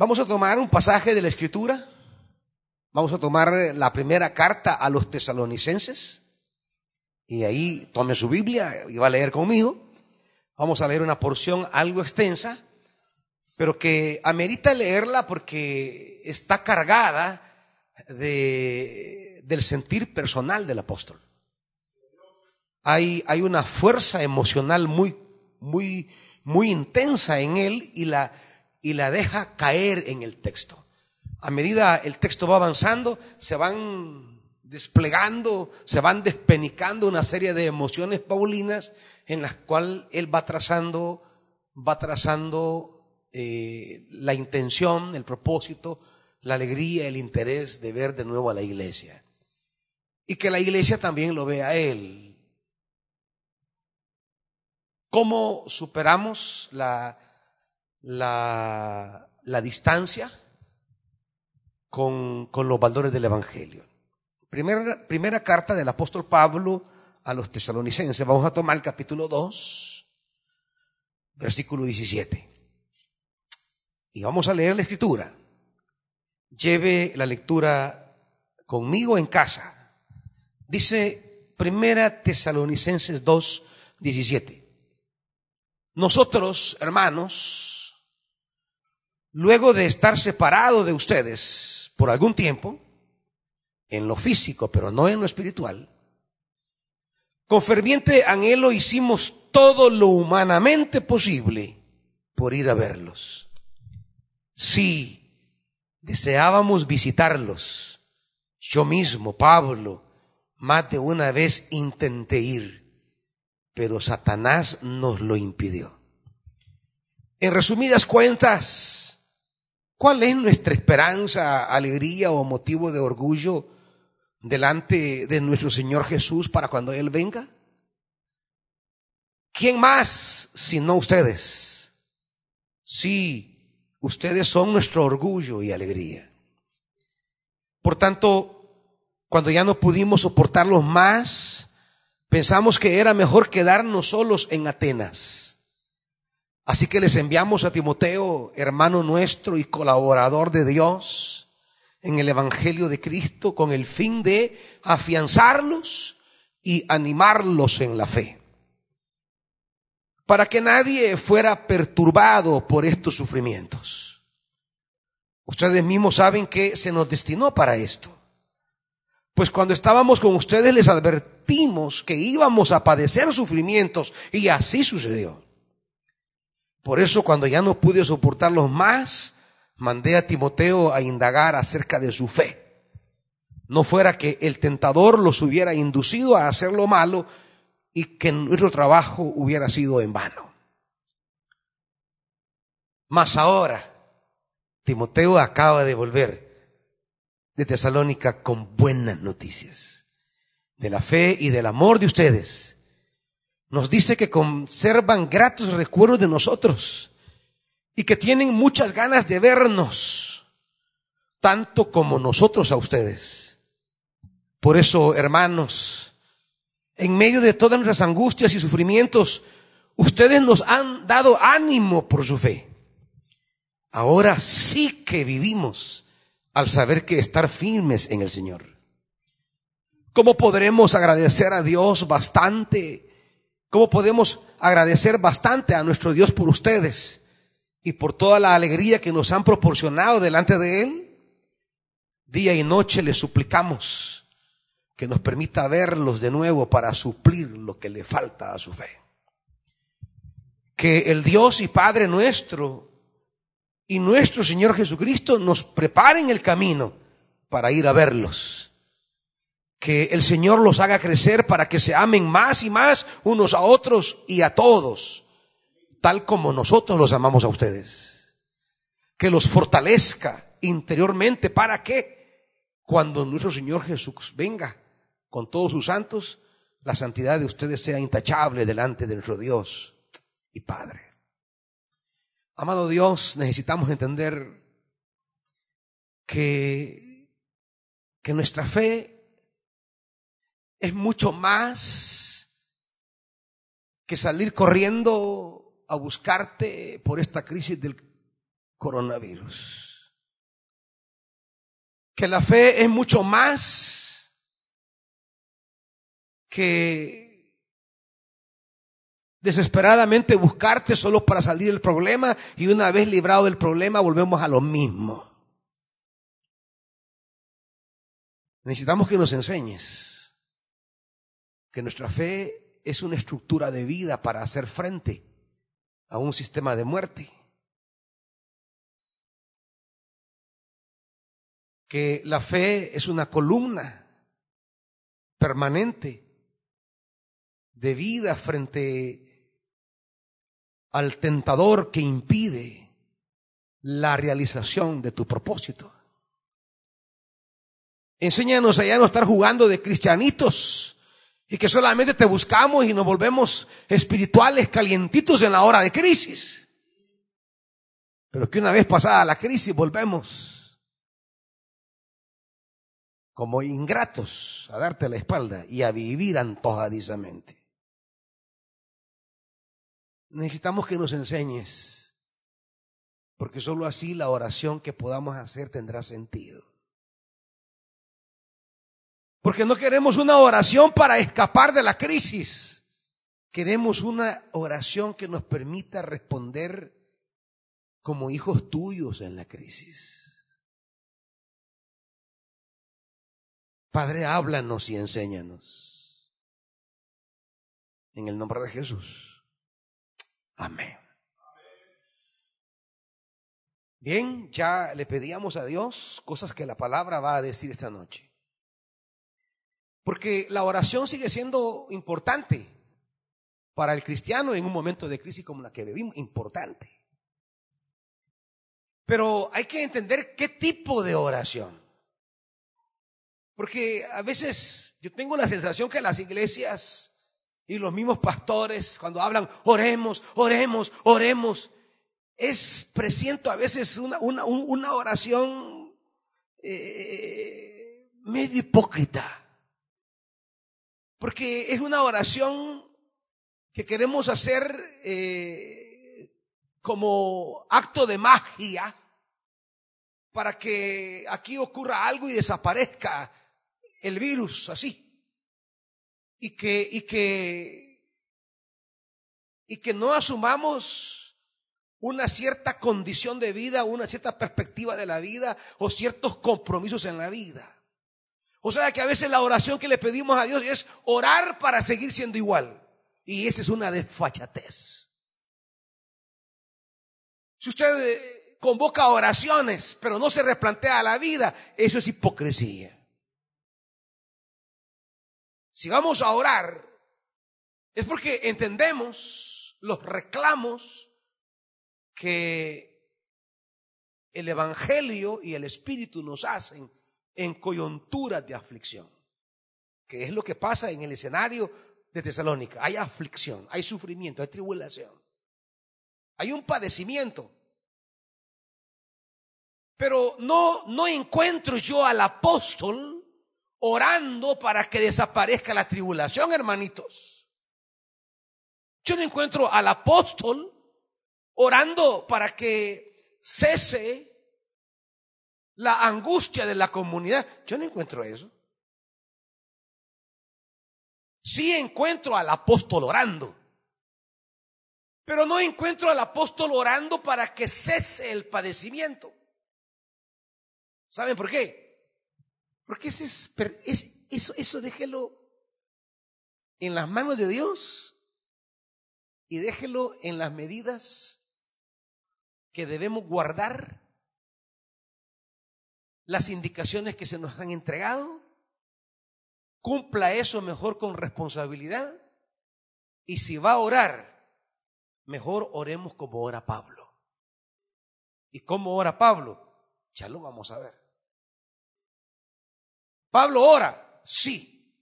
Vamos a tomar un pasaje de la Escritura. Vamos a tomar la primera carta a los tesalonicenses. Y ahí tome su Biblia y va a leer conmigo. Vamos a leer una porción algo extensa, pero que amerita leerla porque está cargada de, del sentir personal del apóstol. Hay, hay una fuerza emocional muy, muy, muy intensa en él y la, y la deja caer en el texto. A medida el texto va avanzando, se van desplegando, se van despenicando una serie de emociones paulinas en las cuales él va trazando, va trazando eh, la intención, el propósito, la alegría, el interés de ver de nuevo a la iglesia. Y que la iglesia también lo vea a él. ¿Cómo superamos la, la, la distancia con, con, los valores del Evangelio. Primera, primera carta del apóstol Pablo a los tesalonicenses. Vamos a tomar el capítulo 2, versículo 17. Y vamos a leer la escritura. Lleve la lectura conmigo en casa. Dice Primera Tesalonicenses 2, 17. Nosotros, hermanos, luego de estar separado de ustedes por algún tiempo, en lo físico, pero no en lo espiritual, con ferviente anhelo hicimos todo lo humanamente posible por ir a verlos. Sí, deseábamos visitarlos. Yo mismo, Pablo, más de una vez intenté ir, pero Satanás nos lo impidió. En resumidas cuentas, ¿Cuál es nuestra esperanza, alegría o motivo de orgullo delante de nuestro Señor Jesús para cuando Él venga? ¿Quién más sino ustedes? Sí, ustedes son nuestro orgullo y alegría. Por tanto, cuando ya no pudimos soportarlos más, pensamos que era mejor quedarnos solos en Atenas Así que les enviamos a Timoteo, hermano nuestro y colaborador de Dios, en el Evangelio de Cristo, con el fin de afianzarlos y animarlos en la fe. Para que nadie fuera perturbado por estos sufrimientos. Ustedes mismos saben que se nos destinó para esto. Pues cuando estábamos con ustedes les advertimos que íbamos a padecer sufrimientos y así sucedió. Por eso cuando ya no pude soportarlos más, mandé a Timoteo a indagar acerca de su fe. No fuera que el tentador los hubiera inducido a hacer lo malo y que nuestro trabajo hubiera sido en vano. Mas ahora, Timoteo acaba de volver de Tesalónica con buenas noticias de la fe y del amor de ustedes nos dice que conservan gratos recuerdos de nosotros y que tienen muchas ganas de vernos, tanto como nosotros a ustedes. Por eso, hermanos, en medio de todas nuestras angustias y sufrimientos, ustedes nos han dado ánimo por su fe. Ahora sí que vivimos al saber que estar firmes en el Señor. ¿Cómo podremos agradecer a Dios bastante ¿Cómo podemos agradecer bastante a nuestro Dios por ustedes y por toda la alegría que nos han proporcionado delante de Él? Día y noche le suplicamos que nos permita verlos de nuevo para suplir lo que le falta a su fe. Que el Dios y Padre nuestro y nuestro Señor Jesucristo nos preparen el camino para ir a verlos que el Señor los haga crecer para que se amen más y más unos a otros y a todos, tal como nosotros los amamos a ustedes. Que los fortalezca interiormente para que cuando nuestro Señor Jesús venga con todos sus santos, la santidad de ustedes sea intachable delante de nuestro Dios y Padre. Amado Dios, necesitamos entender que, que nuestra fe es mucho más que salir corriendo a buscarte por esta crisis del coronavirus. que la fe es mucho más que desesperadamente buscarte solo para salir del problema y una vez librado del problema volvemos a lo mismo. Necesitamos que nos enseñes que nuestra fe es una estructura de vida para hacer frente a un sistema de muerte. Que la fe es una columna permanente de vida frente al tentador que impide la realización de tu propósito. Enséñanos a ya no estar jugando de cristianitos y que solamente te buscamos y nos volvemos espirituales calientitos en la hora de crisis. Pero que una vez pasada la crisis volvemos como ingratos a darte la espalda y a vivir antojadizamente. Necesitamos que nos enseñes, porque sólo así la oración que podamos hacer tendrá sentido. Porque no queremos una oración para escapar de la crisis. Queremos una oración que nos permita responder como hijos tuyos en la crisis. Padre, háblanos y enséñanos. En el nombre de Jesús. Amén. Bien, ya le pedíamos a Dios cosas que la palabra va a decir esta noche. Porque la oración sigue siendo importante para el cristiano en un momento de crisis como la que vivimos, importante. Pero hay que entender qué tipo de oración. Porque a veces yo tengo la sensación que las iglesias y los mismos pastores, cuando hablan, oremos, oremos, oremos, es, presiento a veces una, una, una oración eh, medio hipócrita. Porque es una oración que queremos hacer eh, como acto de magia para que aquí ocurra algo y desaparezca el virus así. Y que, y que, y que no asumamos una cierta condición de vida, una cierta perspectiva de la vida o ciertos compromisos en la vida. O sea que a veces la oración que le pedimos a Dios es orar para seguir siendo igual. Y esa es una desfachatez. Si usted eh, convoca oraciones, pero no se replantea la vida, eso es hipocresía. Si vamos a orar, es porque entendemos los reclamos que el Evangelio y el Espíritu nos hacen en coyunturas de aflicción, que es lo que pasa en el escenario de Tesalónica. Hay aflicción, hay sufrimiento, hay tribulación, hay un padecimiento. Pero no, no encuentro yo al apóstol orando para que desaparezca la tribulación, hermanitos. Yo no encuentro al apóstol orando para que cese la angustia de la comunidad. Yo no encuentro eso. Sí encuentro al apóstol orando, pero no encuentro al apóstol orando para que cese el padecimiento. ¿Saben por qué? Porque ese es, eso, eso déjelo en las manos de Dios y déjelo en las medidas que debemos guardar las indicaciones que se nos han entregado, cumpla eso mejor con responsabilidad y si va a orar, mejor oremos como ora Pablo. ¿Y cómo ora Pablo? Ya lo vamos a ver. Pablo ora, sí,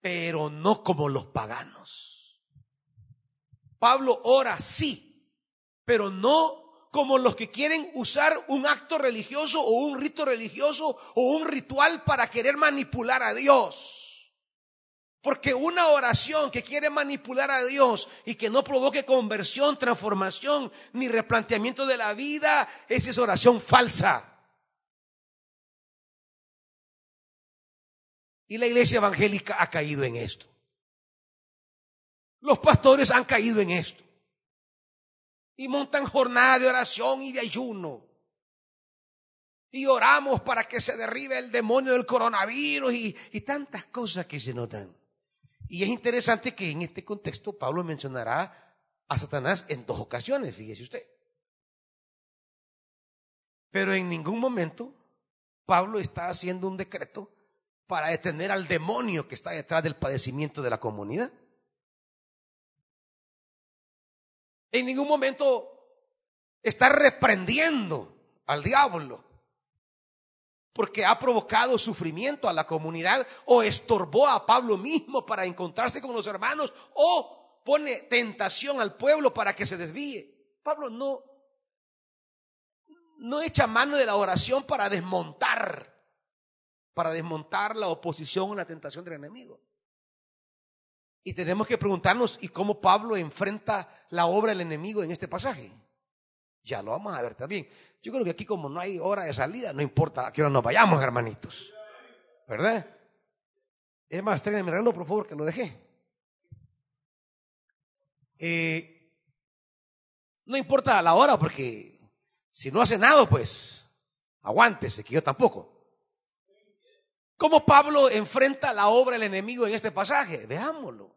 pero no como los paganos. Pablo ora, sí, pero no como los que quieren usar un acto religioso o un rito religioso o un ritual para querer manipular a Dios. Porque una oración que quiere manipular a Dios y que no provoque conversión, transformación ni replanteamiento de la vida, esa es oración falsa. Y la iglesia evangélica ha caído en esto. Los pastores han caído en esto. Y montan jornada de oración y de ayuno. Y oramos para que se derribe el demonio del coronavirus y, y tantas cosas que se notan. Y es interesante que en este contexto Pablo mencionará a Satanás en dos ocasiones, fíjese usted. Pero en ningún momento Pablo está haciendo un decreto para detener al demonio que está detrás del padecimiento de la comunidad. En ningún momento está reprendiendo al diablo porque ha provocado sufrimiento a la comunidad o estorbó a Pablo mismo para encontrarse con los hermanos o pone tentación al pueblo para que se desvíe. Pablo no no echa mano de la oración para desmontar para desmontar la oposición o la tentación del enemigo. Y tenemos que preguntarnos, ¿y cómo Pablo enfrenta la obra del enemigo en este pasaje? Ya lo vamos a ver también. Yo creo que aquí como no hay hora de salida, no importa a qué hora nos vayamos, hermanitos. ¿Verdad? Es más, tráiganme el reloj, por favor, que lo dejé. Eh, no importa la hora, porque si no hace nada, pues aguántese, que yo tampoco. ¿Cómo Pablo enfrenta la obra del enemigo en este pasaje? Veámoslo.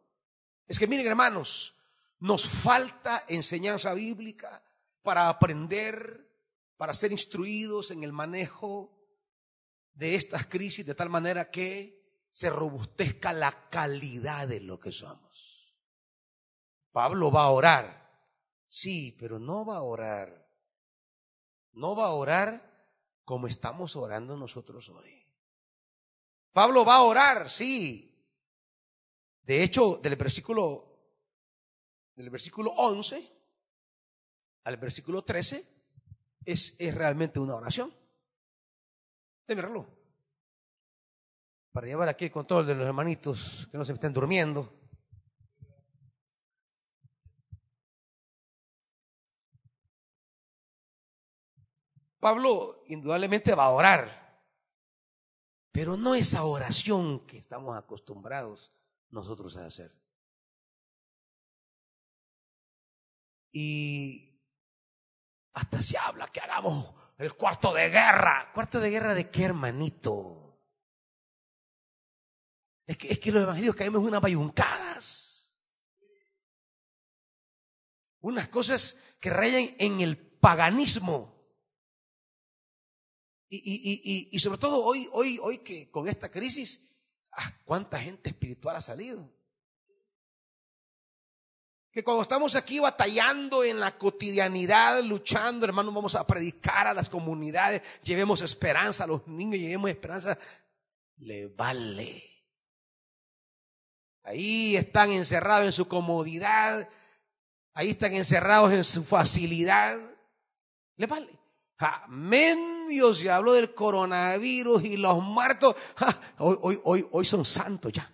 Es que miren hermanos, nos falta enseñanza bíblica para aprender, para ser instruidos en el manejo de estas crisis de tal manera que se robustezca la calidad de lo que somos. Pablo va a orar, sí, pero no va a orar. No va a orar como estamos orando nosotros hoy. Pablo va a orar, sí. De hecho, del versículo, del versículo 11 al versículo 13 es, es realmente una oración. Verlo. Para llevar aquí el control de los hermanitos que no se estén durmiendo. Pablo indudablemente va a orar. Pero no esa oración que estamos acostumbrados nosotros a hacer. Y hasta se habla que hagamos el cuarto de guerra. ¿Cuarto de guerra de qué, hermanito? Es que, es que los evangelios caemos unas bayuncadas. Unas cosas que rayan en el paganismo. Y, y, y, y, sobre todo hoy, hoy, hoy que con esta crisis, ¿cuánta gente espiritual ha salido? Que cuando estamos aquí batallando en la cotidianidad, luchando, hermanos, vamos a predicar a las comunidades, llevemos esperanza a los niños, llevemos esperanza, le vale. Ahí están encerrados en su comodidad, ahí están encerrados en su facilidad, le vale. Amén, Dios, se habló del coronavirus y los muertos. hoy, hoy, hoy, hoy son santos ya.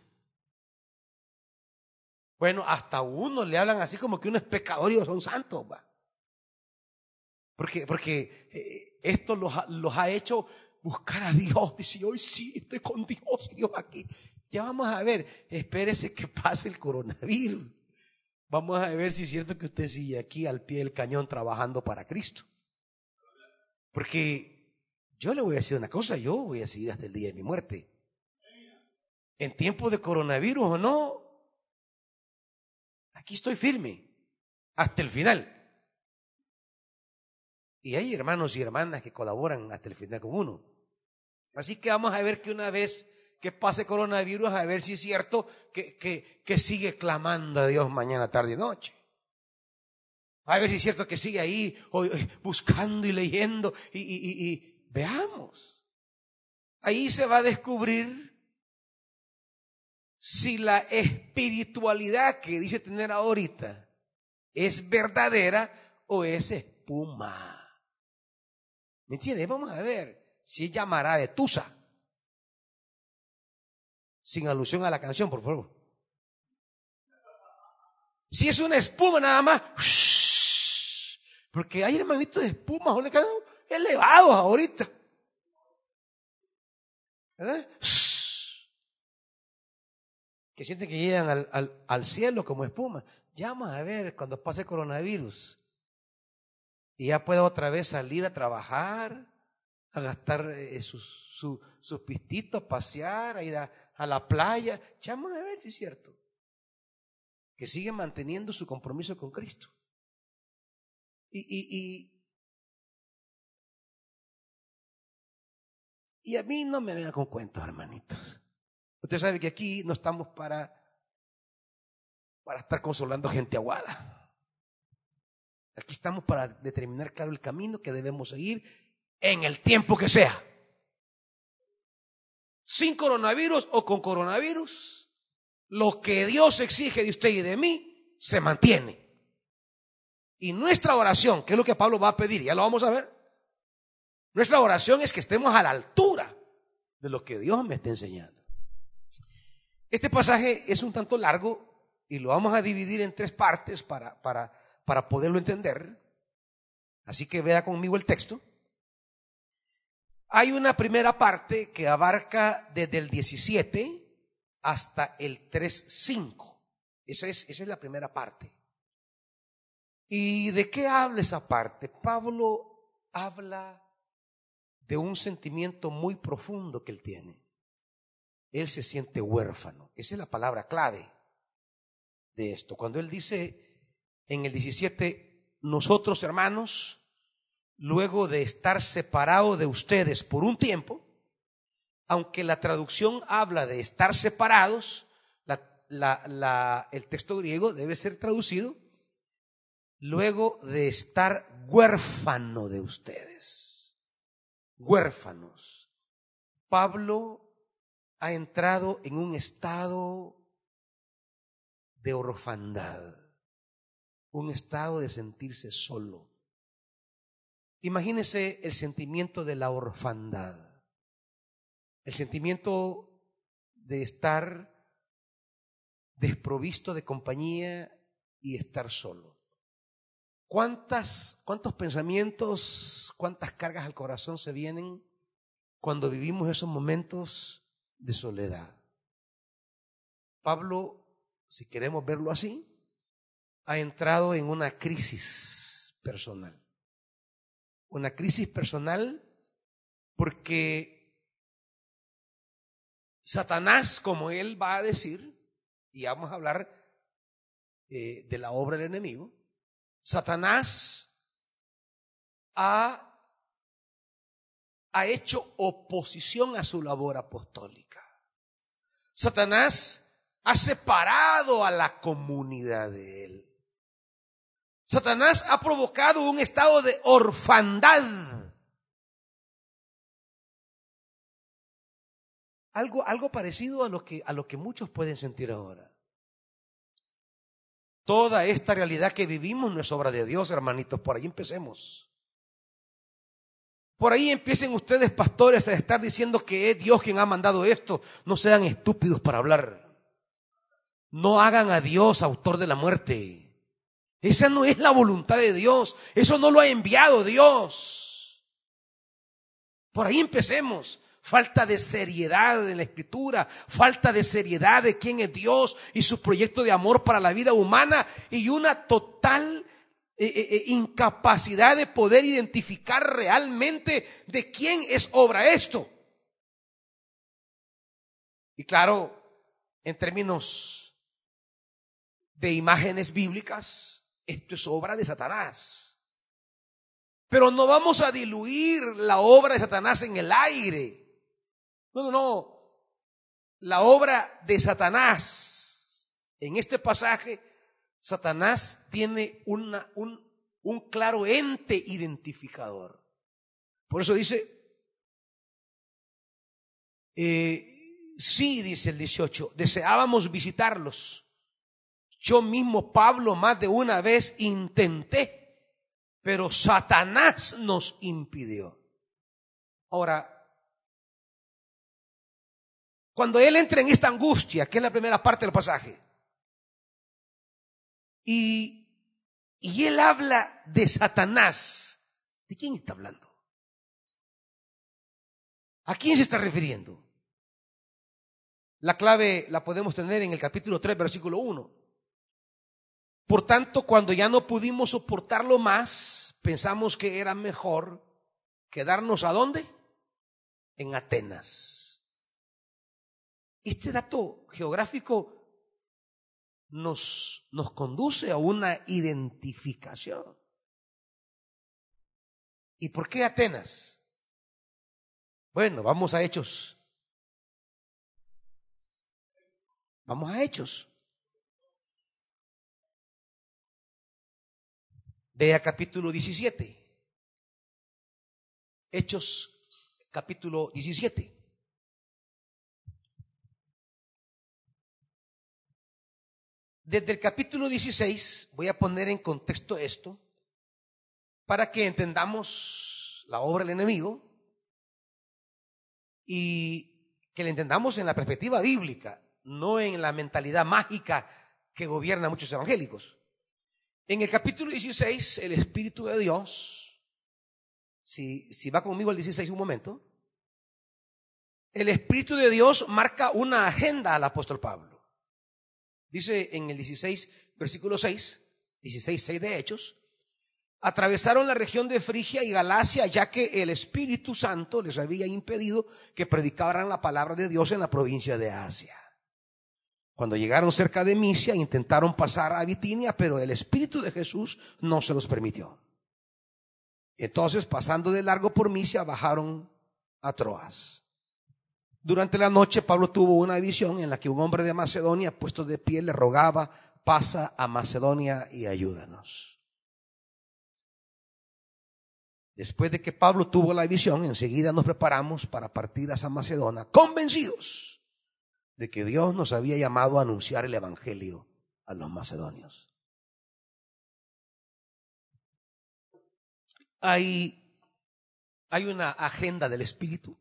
Bueno, hasta uno le hablan así como que uno es pecador y son santos. ¿va? Porque, porque eh, esto los, los ha hecho buscar a Dios. Dice, hoy sí, estoy con Dios, Dios aquí. Ya vamos a ver, espérese que pase el coronavirus. Vamos a ver si es cierto que usted sigue aquí al pie del cañón trabajando para Cristo. Porque yo le voy a decir una cosa, yo voy a seguir hasta el día de mi muerte. En tiempos de coronavirus o no, aquí estoy firme hasta el final. Y hay hermanos y hermanas que colaboran hasta el final con uno. Así que vamos a ver que una vez que pase coronavirus, a ver si es cierto que, que, que sigue clamando a Dios mañana, tarde y noche. A ver si es cierto que sigue ahí buscando y leyendo y, y, veamos. Ahí se va a descubrir si la espiritualidad que dice tener ahorita es verdadera o es espuma. ¿Me entiendes? Vamos a ver si llamará de Tusa. Sin alusión a la canción, por favor. Si es una espuma nada más, porque hay hermanitos de espuma, elevados ahorita. ¿Verdad? que sienten que llegan al, al, al cielo como espuma. Llama a ver cuando pase coronavirus. Y ya pueda otra vez salir a trabajar, a gastar eh, sus, su, sus pistitos, a pasear, a ir a, a la playa. Llama a ver si es cierto. Que sigue manteniendo su compromiso con Cristo. Y, y, y, a mí no me venga con cuentos, hermanitos. Usted sabe que aquí no estamos para, para estar consolando gente aguada. Aquí estamos para determinar claro el camino que debemos seguir en el tiempo que sea. Sin coronavirus o con coronavirus, lo que Dios exige de usted y de mí se mantiene. Y nuestra oración, que es lo que Pablo va a pedir, ya lo vamos a ver. Nuestra oración es que estemos a la altura de lo que Dios me está enseñando. Este pasaje es un tanto largo y lo vamos a dividir en tres partes para, para, para poderlo entender. Así que vea conmigo el texto. Hay una primera parte que abarca desde el 17 hasta el 3.5. Esa es, esa es la primera parte. ¿Y de qué habla esa parte? Pablo habla de un sentimiento muy profundo que él tiene él se siente huérfano. Esa es la palabra clave de esto. Cuando él dice en el 17, nosotros hermanos, luego de estar separados de ustedes por un tiempo, aunque la traducción habla de estar separados, el texto griego debe ser traducido luego de estar huérfano de ustedes. Huérfanos. Pablo ha entrado en un estado de orfandad, un estado de sentirse solo. Imagínese el sentimiento de la orfandad, el sentimiento de estar desprovisto de compañía y estar solo. ¿Cuántas, ¿Cuántos pensamientos, cuántas cargas al corazón se vienen cuando vivimos esos momentos de soledad. Pablo, si queremos verlo así, ha entrado en una crisis personal. Una crisis personal porque Satanás, como él va a decir, y vamos a hablar eh, de la obra del enemigo, Satanás ha ha hecho oposición a su labor apostólica. Satanás ha separado a la comunidad de él. Satanás ha provocado un estado de orfandad. Algo, algo parecido a lo, que, a lo que muchos pueden sentir ahora. Toda esta realidad que vivimos no es obra de Dios, hermanitos. Por ahí empecemos. Por ahí empiecen ustedes, pastores, a estar diciendo que es Dios quien ha mandado esto. No sean estúpidos para hablar. No hagan a Dios autor de la muerte. Esa no es la voluntad de Dios. Eso no lo ha enviado Dios. Por ahí empecemos. Falta de seriedad en la escritura, falta de seriedad de quién es Dios y su proyecto de amor para la vida humana y una total eh, eh, eh, incapacidad de poder identificar realmente de quién es obra esto. Y claro, en términos de imágenes bíblicas, esto es obra de Satanás. Pero no vamos a diluir la obra de Satanás en el aire. No, no, no. La obra de Satanás en este pasaje Satanás tiene una, un, un claro ente identificador. Por eso dice, eh, sí, dice el 18, deseábamos visitarlos. Yo mismo, Pablo, más de una vez intenté, pero Satanás nos impidió. Ahora, cuando él entra en esta angustia, que es la primera parte del pasaje, y, y él habla de Satanás. ¿De quién está hablando? ¿A quién se está refiriendo? La clave la podemos tener en el capítulo 3, versículo 1. Por tanto, cuando ya no pudimos soportarlo más, pensamos que era mejor quedarnos a dónde? En Atenas. Este dato geográfico nos, nos conduce a una identificación. ¿Y por qué Atenas? Bueno, vamos a Hechos. Vamos a Hechos. Vea capítulo 17. Hechos capítulo 17. Desde el capítulo 16 voy a poner en contexto esto para que entendamos la obra del enemigo y que la entendamos en la perspectiva bíblica, no en la mentalidad mágica que gobierna a muchos evangélicos. En el capítulo 16, el Espíritu de Dios, si, si va conmigo al 16 un momento, el Espíritu de Dios marca una agenda al apóstol Pablo. Dice en el 16, versículo 6, 16, 6 de Hechos, atravesaron la región de Frigia y Galacia, ya que el Espíritu Santo les había impedido que predicaran la palabra de Dios en la provincia de Asia. Cuando llegaron cerca de Misia, intentaron pasar a Bitinia, pero el Espíritu de Jesús no se los permitió. Entonces, pasando de largo por Misia, bajaron a Troas. Durante la noche Pablo tuvo una visión en la que un hombre de Macedonia, puesto de pie, le rogaba, pasa a Macedonia y ayúdanos. Después de que Pablo tuvo la visión, enseguida nos preparamos para partir a San Macedonia, convencidos de que Dios nos había llamado a anunciar el Evangelio a los macedonios. Hay, hay una agenda del Espíritu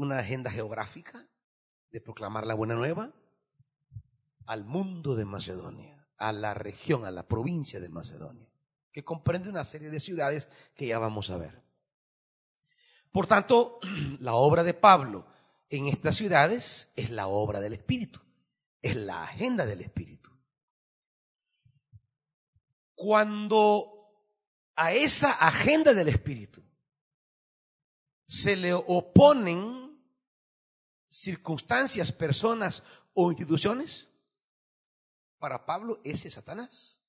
una agenda geográfica de proclamar la buena nueva al mundo de Macedonia, a la región, a la provincia de Macedonia, que comprende una serie de ciudades que ya vamos a ver. Por tanto, la obra de Pablo en estas ciudades es la obra del Espíritu, es la agenda del Espíritu. Cuando a esa agenda del Espíritu se le oponen circunstancias, personas o instituciones? Para Pablo ese es Satanás.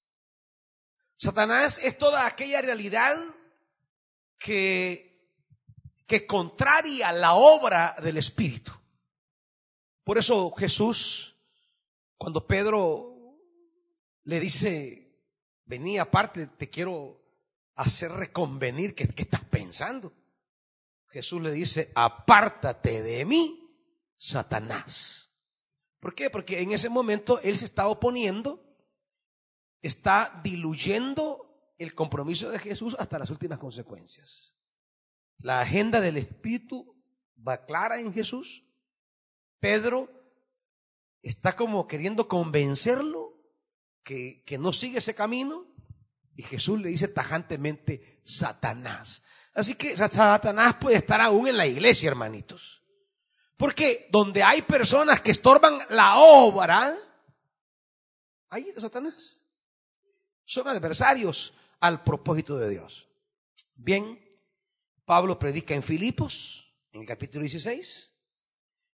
Satanás es toda aquella realidad que, que contraria la obra del Espíritu. Por eso Jesús, cuando Pedro le dice, vení aparte, te quiero hacer reconvenir, ¿qué, qué estás pensando? Jesús le dice, apártate de mí, Satanás. ¿Por qué? Porque en ese momento él se está oponiendo, está diluyendo el compromiso de Jesús hasta las últimas consecuencias. La agenda del Espíritu va clara en Jesús. Pedro está como queriendo convencerlo que, que no sigue ese camino y Jesús le dice tajantemente Satanás. Así que Satanás puede estar aún en la iglesia, hermanitos. Porque donde hay personas que estorban la obra, ahí está Satanás. Son adversarios al propósito de Dios. Bien, Pablo predica en Filipos, en el capítulo 16.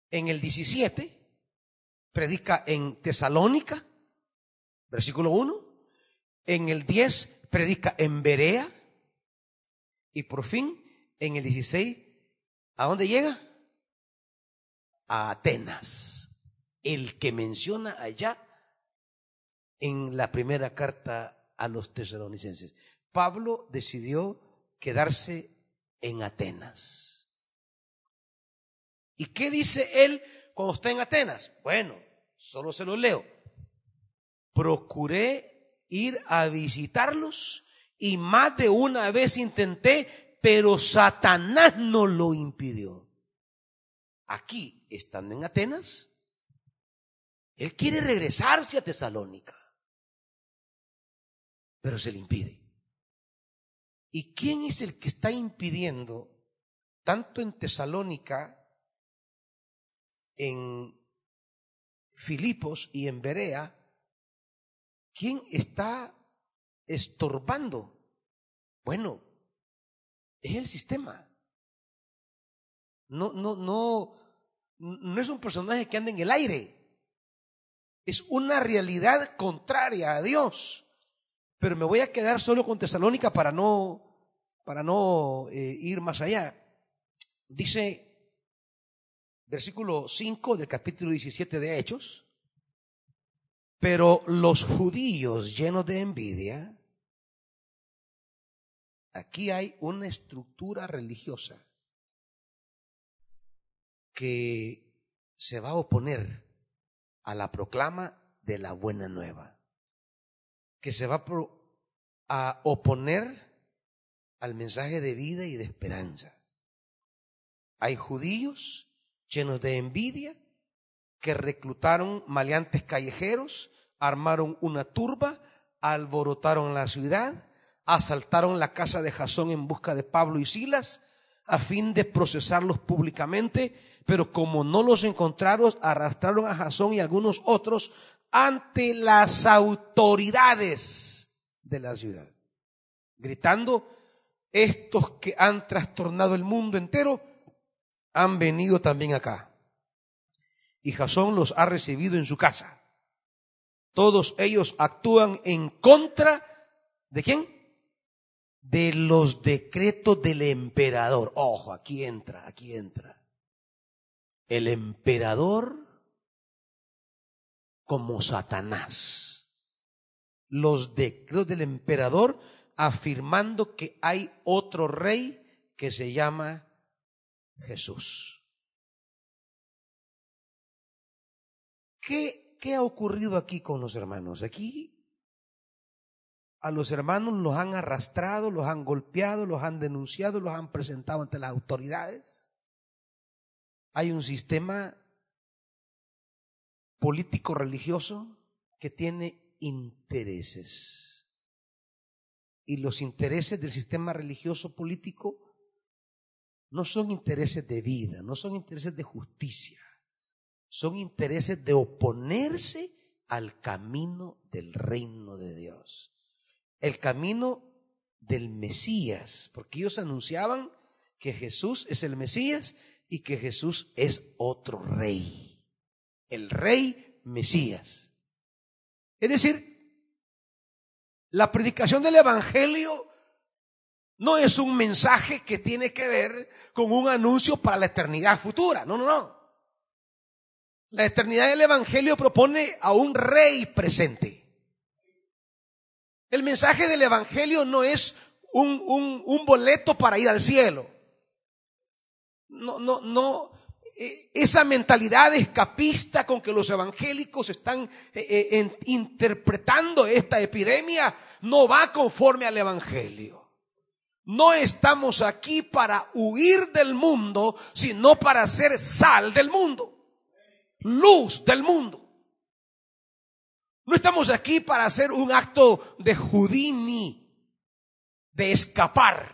En el 17, predica en Tesalónica, versículo 1. En el 10, predica en Berea. Y por fin, en el 16, ¿a dónde llega? A Atenas, el que menciona allá en la primera carta a los tesalonicenses. Pablo decidió quedarse en Atenas. ¿Y qué dice él cuando está en Atenas? Bueno, solo se lo leo. Procuré ir a visitarlos y más de una vez intenté, pero Satanás no lo impidió. Aquí estando en Atenas, él quiere regresarse a Tesalónica, pero se le impide. ¿Y quién es el que está impidiendo, tanto en Tesalónica en Filipos y en Berea, ¿quién está estorbando? Bueno, es el sistema. No, no, no, no es un personaje que anda en el aire. Es una realidad contraria a Dios. Pero me voy a quedar solo con Tesalónica para no, para no eh, ir más allá. Dice versículo 5 del capítulo 17 de Hechos, pero los judíos llenos de envidia, aquí hay una estructura religiosa que se va a oponer a la proclama de la buena nueva, que se va a oponer al mensaje de vida y de esperanza. Hay judíos llenos de envidia que reclutaron maleantes callejeros, armaron una turba, alborotaron la ciudad, asaltaron la casa de Jasón en busca de Pablo y Silas, a fin de procesarlos públicamente, pero como no los encontraron, arrastraron a Jasón y algunos otros ante las autoridades de la ciudad, gritando, estos que han trastornado el mundo entero han venido también acá. Y Jasón los ha recibido en su casa. Todos ellos actúan en contra de quién? de los decretos del emperador. Ojo, aquí entra, aquí entra. El emperador como Satanás. Los decretos del emperador afirmando que hay otro rey que se llama Jesús. ¿Qué, ¿Qué ha ocurrido aquí con los hermanos? Aquí a los hermanos los han arrastrado, los han golpeado, los han denunciado, los han presentado ante las autoridades. Hay un sistema político religioso que tiene intereses. Y los intereses del sistema religioso político no son intereses de vida, no son intereses de justicia, son intereses de oponerse al camino del reino de Dios el camino del Mesías, porque ellos anunciaban que Jesús es el Mesías y que Jesús es otro rey, el rey Mesías. Es decir, la predicación del Evangelio no es un mensaje que tiene que ver con un anuncio para la eternidad futura, no, no, no. La eternidad del Evangelio propone a un rey presente. El mensaje del Evangelio no es un, un, boleto para ir al cielo. No, no, no. Eh, esa mentalidad escapista con que los evangélicos están eh, eh, interpretando esta epidemia no va conforme al Evangelio. No estamos aquí para huir del mundo, sino para ser sal del mundo, luz del mundo. No estamos aquí para hacer un acto de judini, de escapar.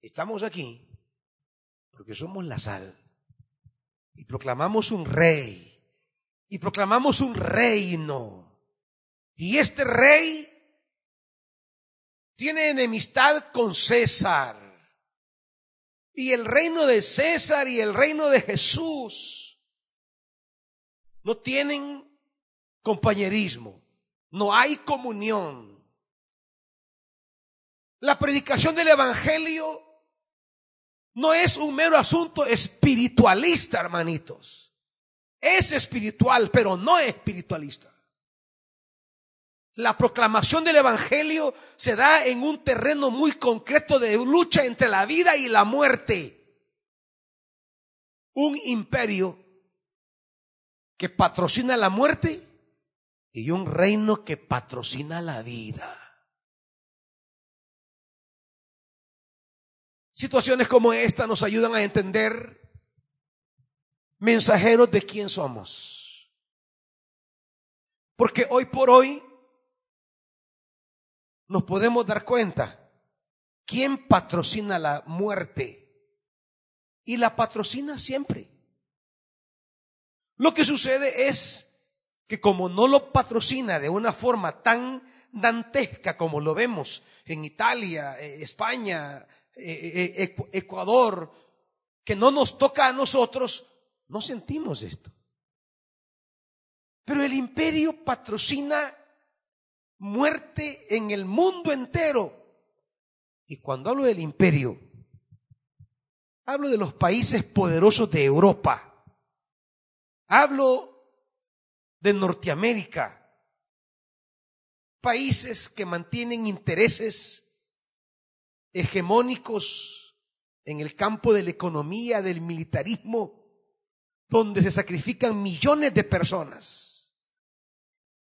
Estamos aquí porque somos la sal y proclamamos un rey y proclamamos un reino. Y este rey tiene enemistad con César. Y el reino de César y el reino de Jesús no tienen compañerismo, no hay comunión. La predicación del Evangelio no es un mero asunto espiritualista, hermanitos. Es espiritual, pero no es espiritualista. La proclamación del Evangelio se da en un terreno muy concreto de lucha entre la vida y la muerte. Un imperio que patrocina la muerte y un reino que patrocina la vida. Situaciones como esta nos ayudan a entender mensajeros de quién somos. Porque hoy por hoy nos podemos dar cuenta quién patrocina la muerte. Y la patrocina siempre. Lo que sucede es que como no lo patrocina de una forma tan dantesca como lo vemos en Italia, eh, España, eh, eh, Ecuador, que no nos toca a nosotros, no sentimos esto. Pero el imperio patrocina muerte en el mundo entero. Y cuando hablo del imperio, hablo de los países poderosos de Europa. Hablo de Norteamérica. Países que mantienen intereses hegemónicos en el campo de la economía, del militarismo, donde se sacrifican millones de personas.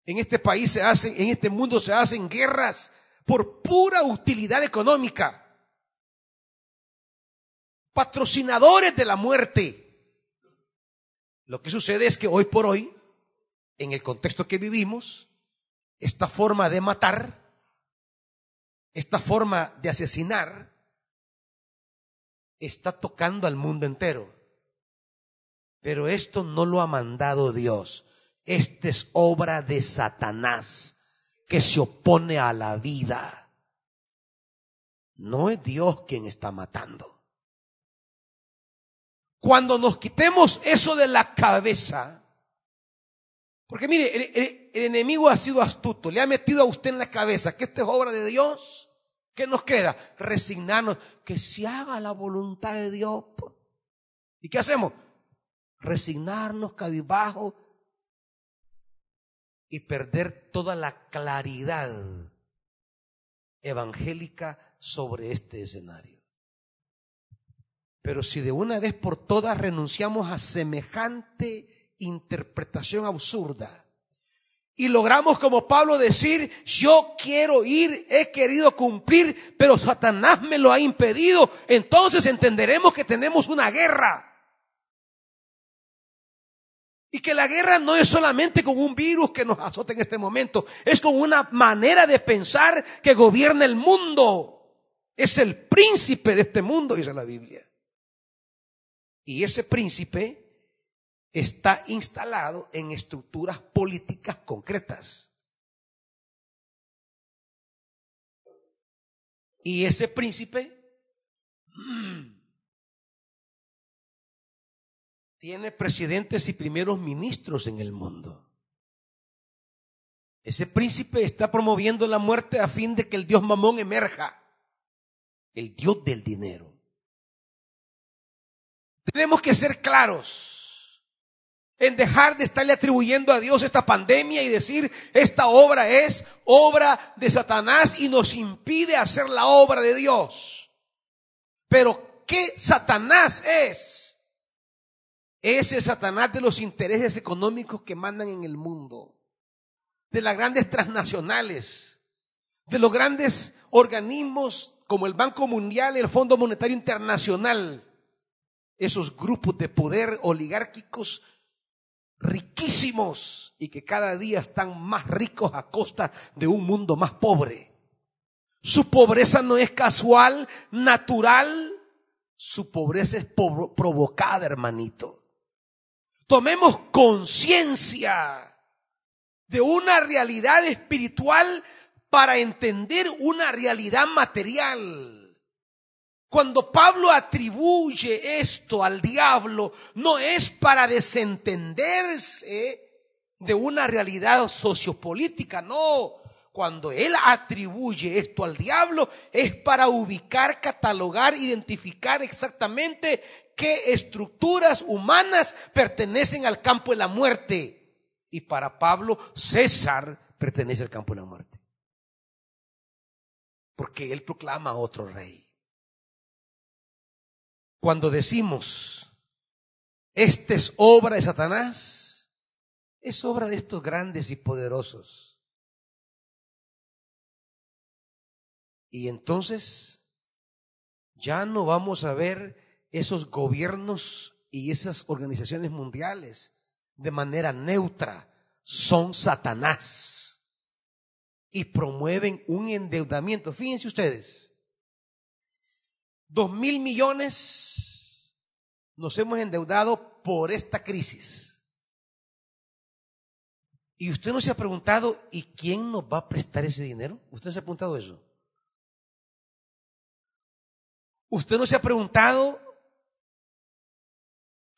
En este país se hacen, en este mundo se hacen guerras por pura utilidad económica. Patrocinadores de la muerte. Lo que sucede es que hoy por hoy, en el contexto que vivimos, esta forma de matar, esta forma de asesinar, está tocando al mundo entero. Pero esto no lo ha mandado Dios. Esta es obra de Satanás que se opone a la vida. No es Dios quien está matando. Cuando nos quitemos eso de la cabeza, porque mire, el, enemigo ha sido astuto, le ha metido a usted en la cabeza que esta es obra de Dios, ¿qué nos queda? Resignarnos, que se haga la voluntad de Dios. ¿Y qué hacemos? Resignarnos cabizbajo y perder toda la claridad evangélica sobre este escenario. Pero si de una vez por todas renunciamos a semejante interpretación absurda y logramos como Pablo decir, yo quiero ir, he querido cumplir, pero Satanás me lo ha impedido, entonces entenderemos que tenemos una guerra. Y que la guerra no es solamente con un virus que nos azota en este momento, es con una manera de pensar que gobierna el mundo. Es el príncipe de este mundo, dice la Biblia. Y ese príncipe está instalado en estructuras políticas concretas. Y ese príncipe tiene presidentes y primeros ministros en el mundo. Ese príncipe está promoviendo la muerte a fin de que el Dios mamón emerja, el Dios del dinero. Tenemos que ser claros en dejar de estarle atribuyendo a Dios esta pandemia y decir, esta obra es obra de Satanás y nos impide hacer la obra de Dios. Pero, ¿qué Satanás es? Es el Satanás de los intereses económicos que mandan en el mundo, de las grandes transnacionales, de los grandes organismos como el Banco Mundial y el Fondo Monetario Internacional, esos grupos de poder oligárquicos riquísimos y que cada día están más ricos a costa de un mundo más pobre. Su pobreza no es casual, natural, su pobreza es provocada, hermanito tomemos conciencia de una realidad espiritual para entender una realidad material. Cuando Pablo atribuye esto al diablo, no es para desentenderse de una realidad sociopolítica, no. Cuando él atribuye esto al diablo es para ubicar, catalogar, identificar exactamente qué estructuras humanas pertenecen al campo de la muerte. Y para Pablo, César pertenece al campo de la muerte. Porque él proclama otro rey. Cuando decimos, esta es obra de Satanás, es obra de estos grandes y poderosos Y entonces ya no vamos a ver esos gobiernos y esas organizaciones mundiales de manera neutra. Son Satanás. Y promueven un endeudamiento. Fíjense ustedes. Dos mil millones nos hemos endeudado por esta crisis. Y usted no se ha preguntado, ¿y quién nos va a prestar ese dinero? ¿Usted no se ha preguntado eso? ¿Usted no se ha preguntado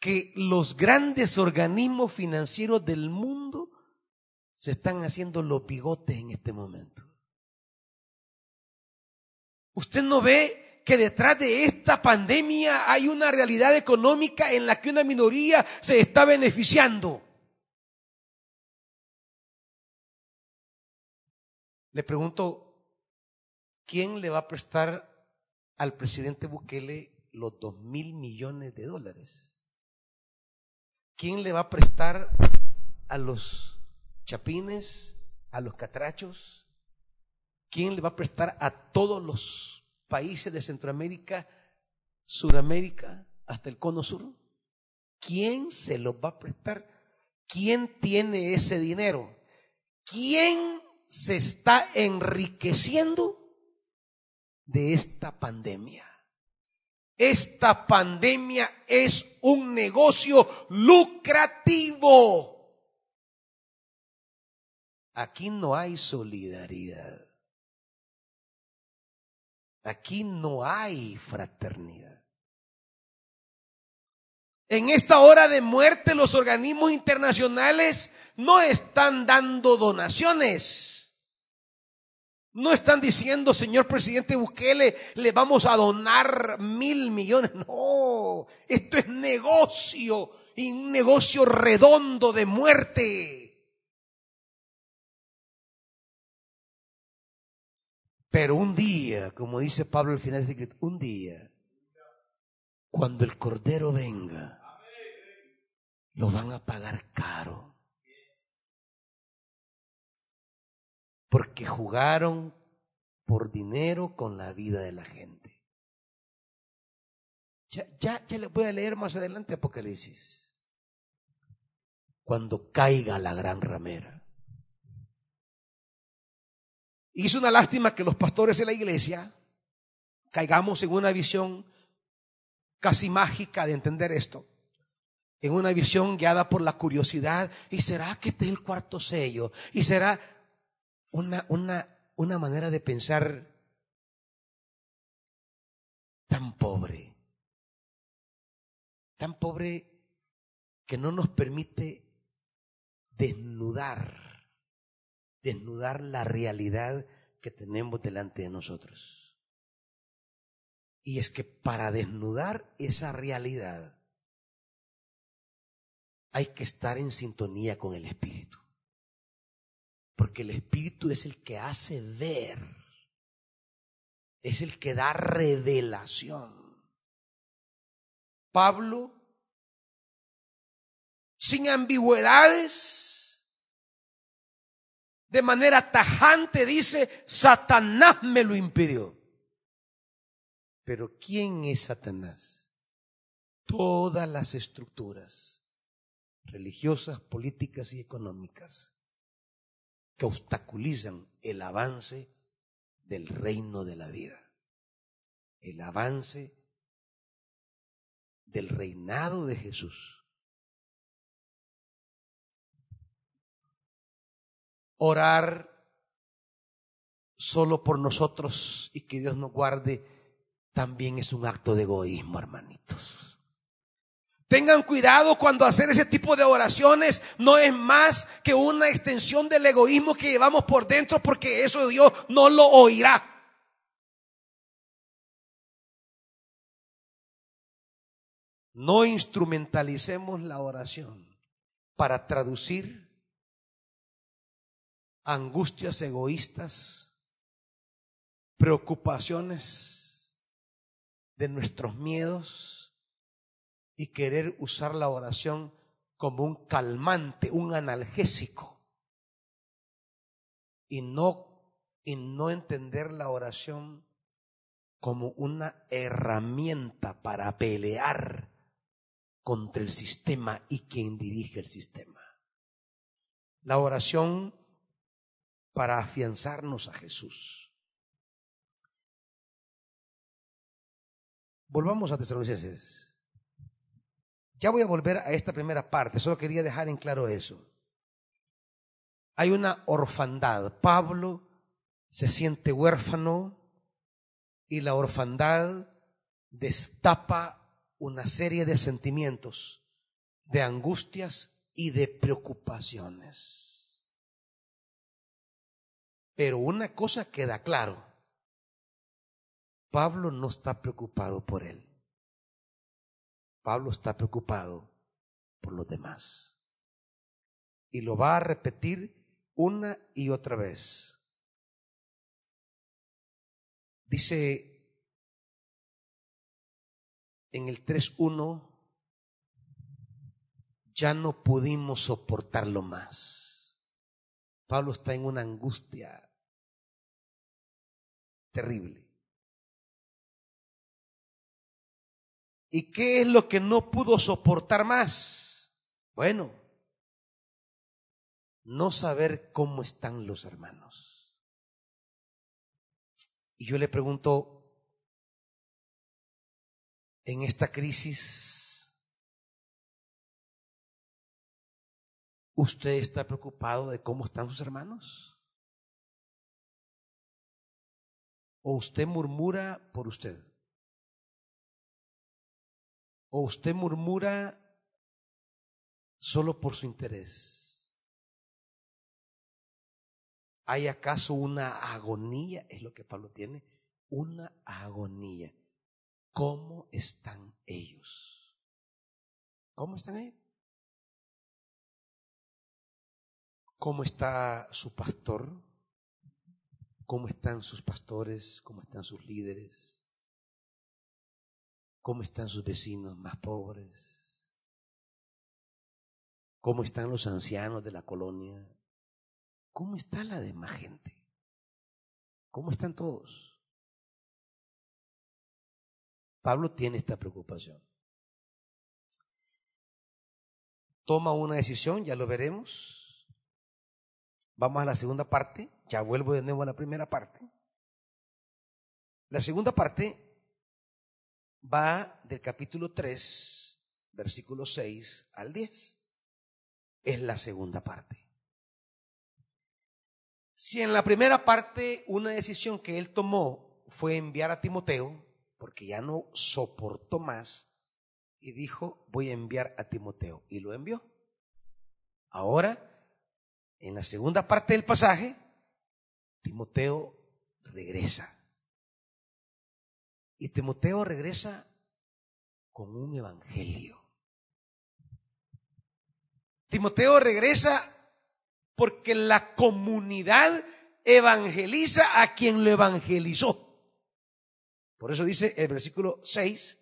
que los grandes organismos financieros del mundo se están haciendo los bigotes en este momento? ¿Usted no ve que detrás de esta pandemia hay una realidad económica en la que una minoría se está beneficiando? Le pregunto, ¿quién le va a prestar al presidente Bukele los dos mil millones de dólares? ¿Quién le va a prestar a los chapines, a los catrachos? ¿Quién le va a prestar a todos los países de Centroamérica, Suramérica, hasta el cono sur? ¿Quién se los va a prestar? ¿Quién tiene ese dinero? ¿Quién se está enriqueciendo de esta pandemia. Esta pandemia es un negocio lucrativo. Aquí no hay solidaridad. Aquí no hay fraternidad. En esta hora de muerte los organismos internacionales no están dando donaciones no están diciendo, señor presidente Bukele, le vamos a donar mil millones. No, esto es negocio y un negocio redondo de muerte. Pero un día, como dice Pablo al final de este un día, cuando el Cordero venga, lo van a pagar caro. porque jugaron por dinero con la vida de la gente. Ya, ya, ya les voy a leer más adelante Apocalipsis. Cuando caiga la gran ramera. Y es una lástima que los pastores de la iglesia caigamos en una visión casi mágica de entender esto. En una visión guiada por la curiosidad. ¿Y será que este es el cuarto sello? ¿Y será? una, una, una manera de pensar tan pobre, tan pobre que no nos permite desnudar, desnudar la realidad que tenemos delante de nosotros. Y es que para desnudar esa realidad hay que estar en sintonía con el Espíritu. Porque el Espíritu es el que hace ver, es el que da revelación. Pablo, sin ambigüedades, de manera tajante dice, Satanás me lo impidió. Pero ¿quién es Satanás? Todas las estructuras religiosas, políticas y económicas que obstaculizan el avance del reino de la vida, el avance del reinado de Jesús. Orar solo por nosotros y que Dios nos guarde también es un acto de egoísmo, hermanitos. Tengan cuidado cuando hacer ese tipo de oraciones no es más que una extensión del egoísmo que llevamos por dentro porque eso Dios no lo oirá. No instrumentalicemos la oración para traducir angustias egoístas, preocupaciones de nuestros miedos y querer usar la oración como un calmante, un analgésico. Y no, y no entender la oración como una herramienta para pelear contra el sistema y quien dirige el sistema. La oración para afianzarnos a Jesús. Volvamos a Tesalonicenses. Ya voy a volver a esta primera parte, solo quería dejar en claro eso. hay una orfandad. Pablo se siente huérfano y la orfandad destapa una serie de sentimientos, de angustias y de preocupaciones. Pero una cosa queda claro, Pablo no está preocupado por él. Pablo está preocupado por los demás. Y lo va a repetir una y otra vez. Dice en el 3.1, ya no pudimos soportarlo más. Pablo está en una angustia terrible. ¿Y qué es lo que no pudo soportar más? Bueno, no saber cómo están los hermanos. Y yo le pregunto, en esta crisis, ¿usted está preocupado de cómo están sus hermanos? ¿O usted murmura por usted? ¿O usted murmura solo por su interés? ¿Hay acaso una agonía? Es lo que Pablo tiene, una agonía ¿Cómo están ellos? ¿Cómo están ellos? ¿Cómo está su pastor? ¿Cómo están sus pastores? ¿Cómo están sus líderes? ¿Cómo están sus vecinos más pobres? ¿Cómo están los ancianos de la colonia? ¿Cómo está la demás gente? ¿Cómo están todos? Pablo tiene esta preocupación. Toma una decisión, ya lo veremos. Vamos a la segunda parte, ya vuelvo de nuevo a la primera parte. La segunda parte va del capítulo 3, versículo 6 al 10. Es la segunda parte. Si en la primera parte una decisión que él tomó fue enviar a Timoteo, porque ya no soportó más y dijo, voy a enviar a Timoteo. Y lo envió. Ahora, en la segunda parte del pasaje, Timoteo regresa. Y Timoteo regresa con un evangelio. Timoteo regresa porque la comunidad evangeliza a quien lo evangelizó. Por eso dice el versículo 6,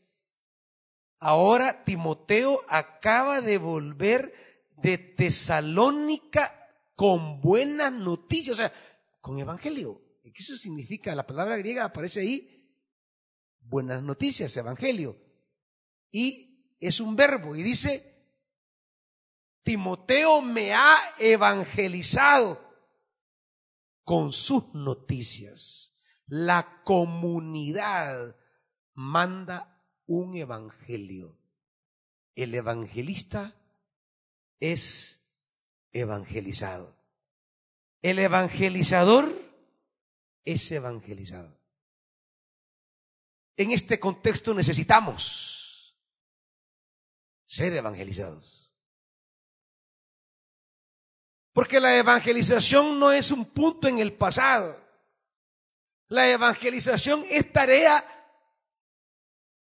ahora Timoteo acaba de volver de Tesalónica con buenas noticias, o sea, con evangelio. ¿Qué eso significa? La palabra griega aparece ahí, buenas noticias, evangelio. Y es un verbo y dice, Timoteo me ha evangelizado con sus noticias la comunidad manda un evangelio. El evangelista es evangelizado. El evangelizador es evangelizado. En este contexto necesitamos ser evangelizados. Porque la evangelización no es un punto en el pasado. La evangelización es tarea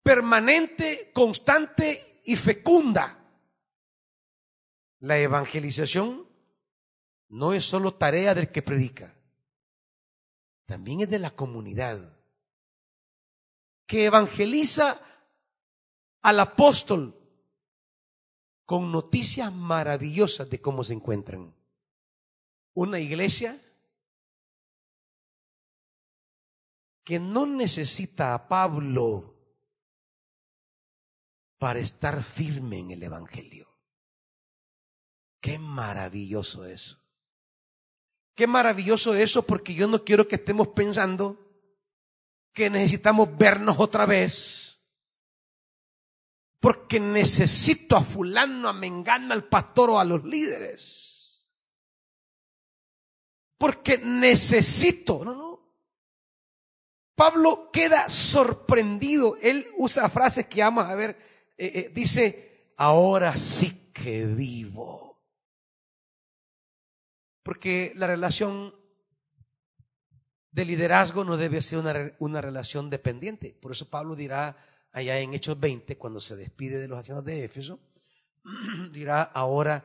permanente, constante y fecunda. La evangelización no es solo tarea del que predica, también es de la comunidad que evangeliza al apóstol con noticias maravillosas de cómo se encuentran. Una iglesia que no necesita a Pablo para estar firme en el Evangelio. Qué maravilloso eso. Qué maravilloso eso porque yo no quiero que estemos pensando que necesitamos vernos otra vez. Porque necesito a fulano, a mengana, al pastor o a los líderes. porque necesito. No, no. Pablo queda sorprendido. Él usa frases que vamos a ver. Eh, eh, dice, ahora sí que vivo. Porque la relación de liderazgo no debe ser una, una, relación dependiente. Por eso Pablo dirá allá en Hechos 20, cuando se despide de los ancianos de Éfeso, dirá, ahora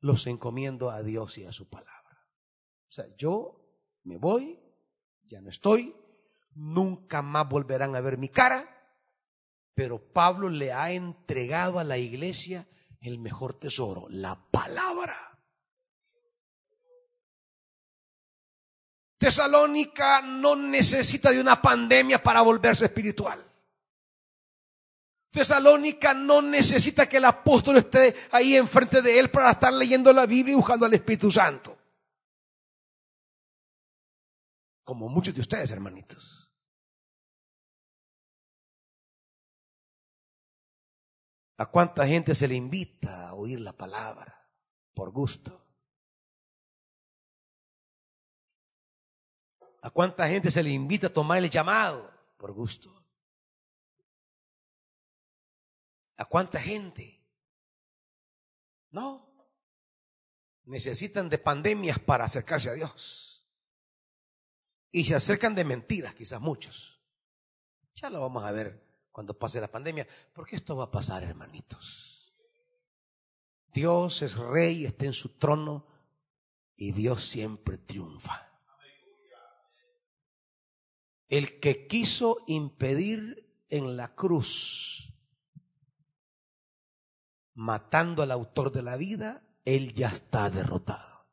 los encomiendo a Dios y a su palabra. O sea, yo me voy, ya no estoy, nunca más volverán a ver mi cara, pero Pablo le ha entregado a la iglesia el mejor tesoro, la palabra. Tesalónica no necesita de una pandemia para volverse espiritual. Tesalónica no necesita que el apóstol esté ahí enfrente de él para estar leyendo la Biblia y buscando al Espíritu Santo. Como muchos de ustedes, hermanitos. ¿A cuánta gente se le invita a oír la palabra por gusto? ¿A cuánta gente se le invita a tomar el llamado por gusto? ¿A cuánta gente? No. Necesitan de pandemias para acercarse a Dios. Y se acercan de mentiras, quizás muchos. Ya lo vamos a ver cuando pase la pandemia, porque esto va a pasar, hermanitos. Dios es rey, está en su trono y Dios siempre triunfa. El que quiso impedir en la cruz, matando al autor de la vida, él ya está derrotado.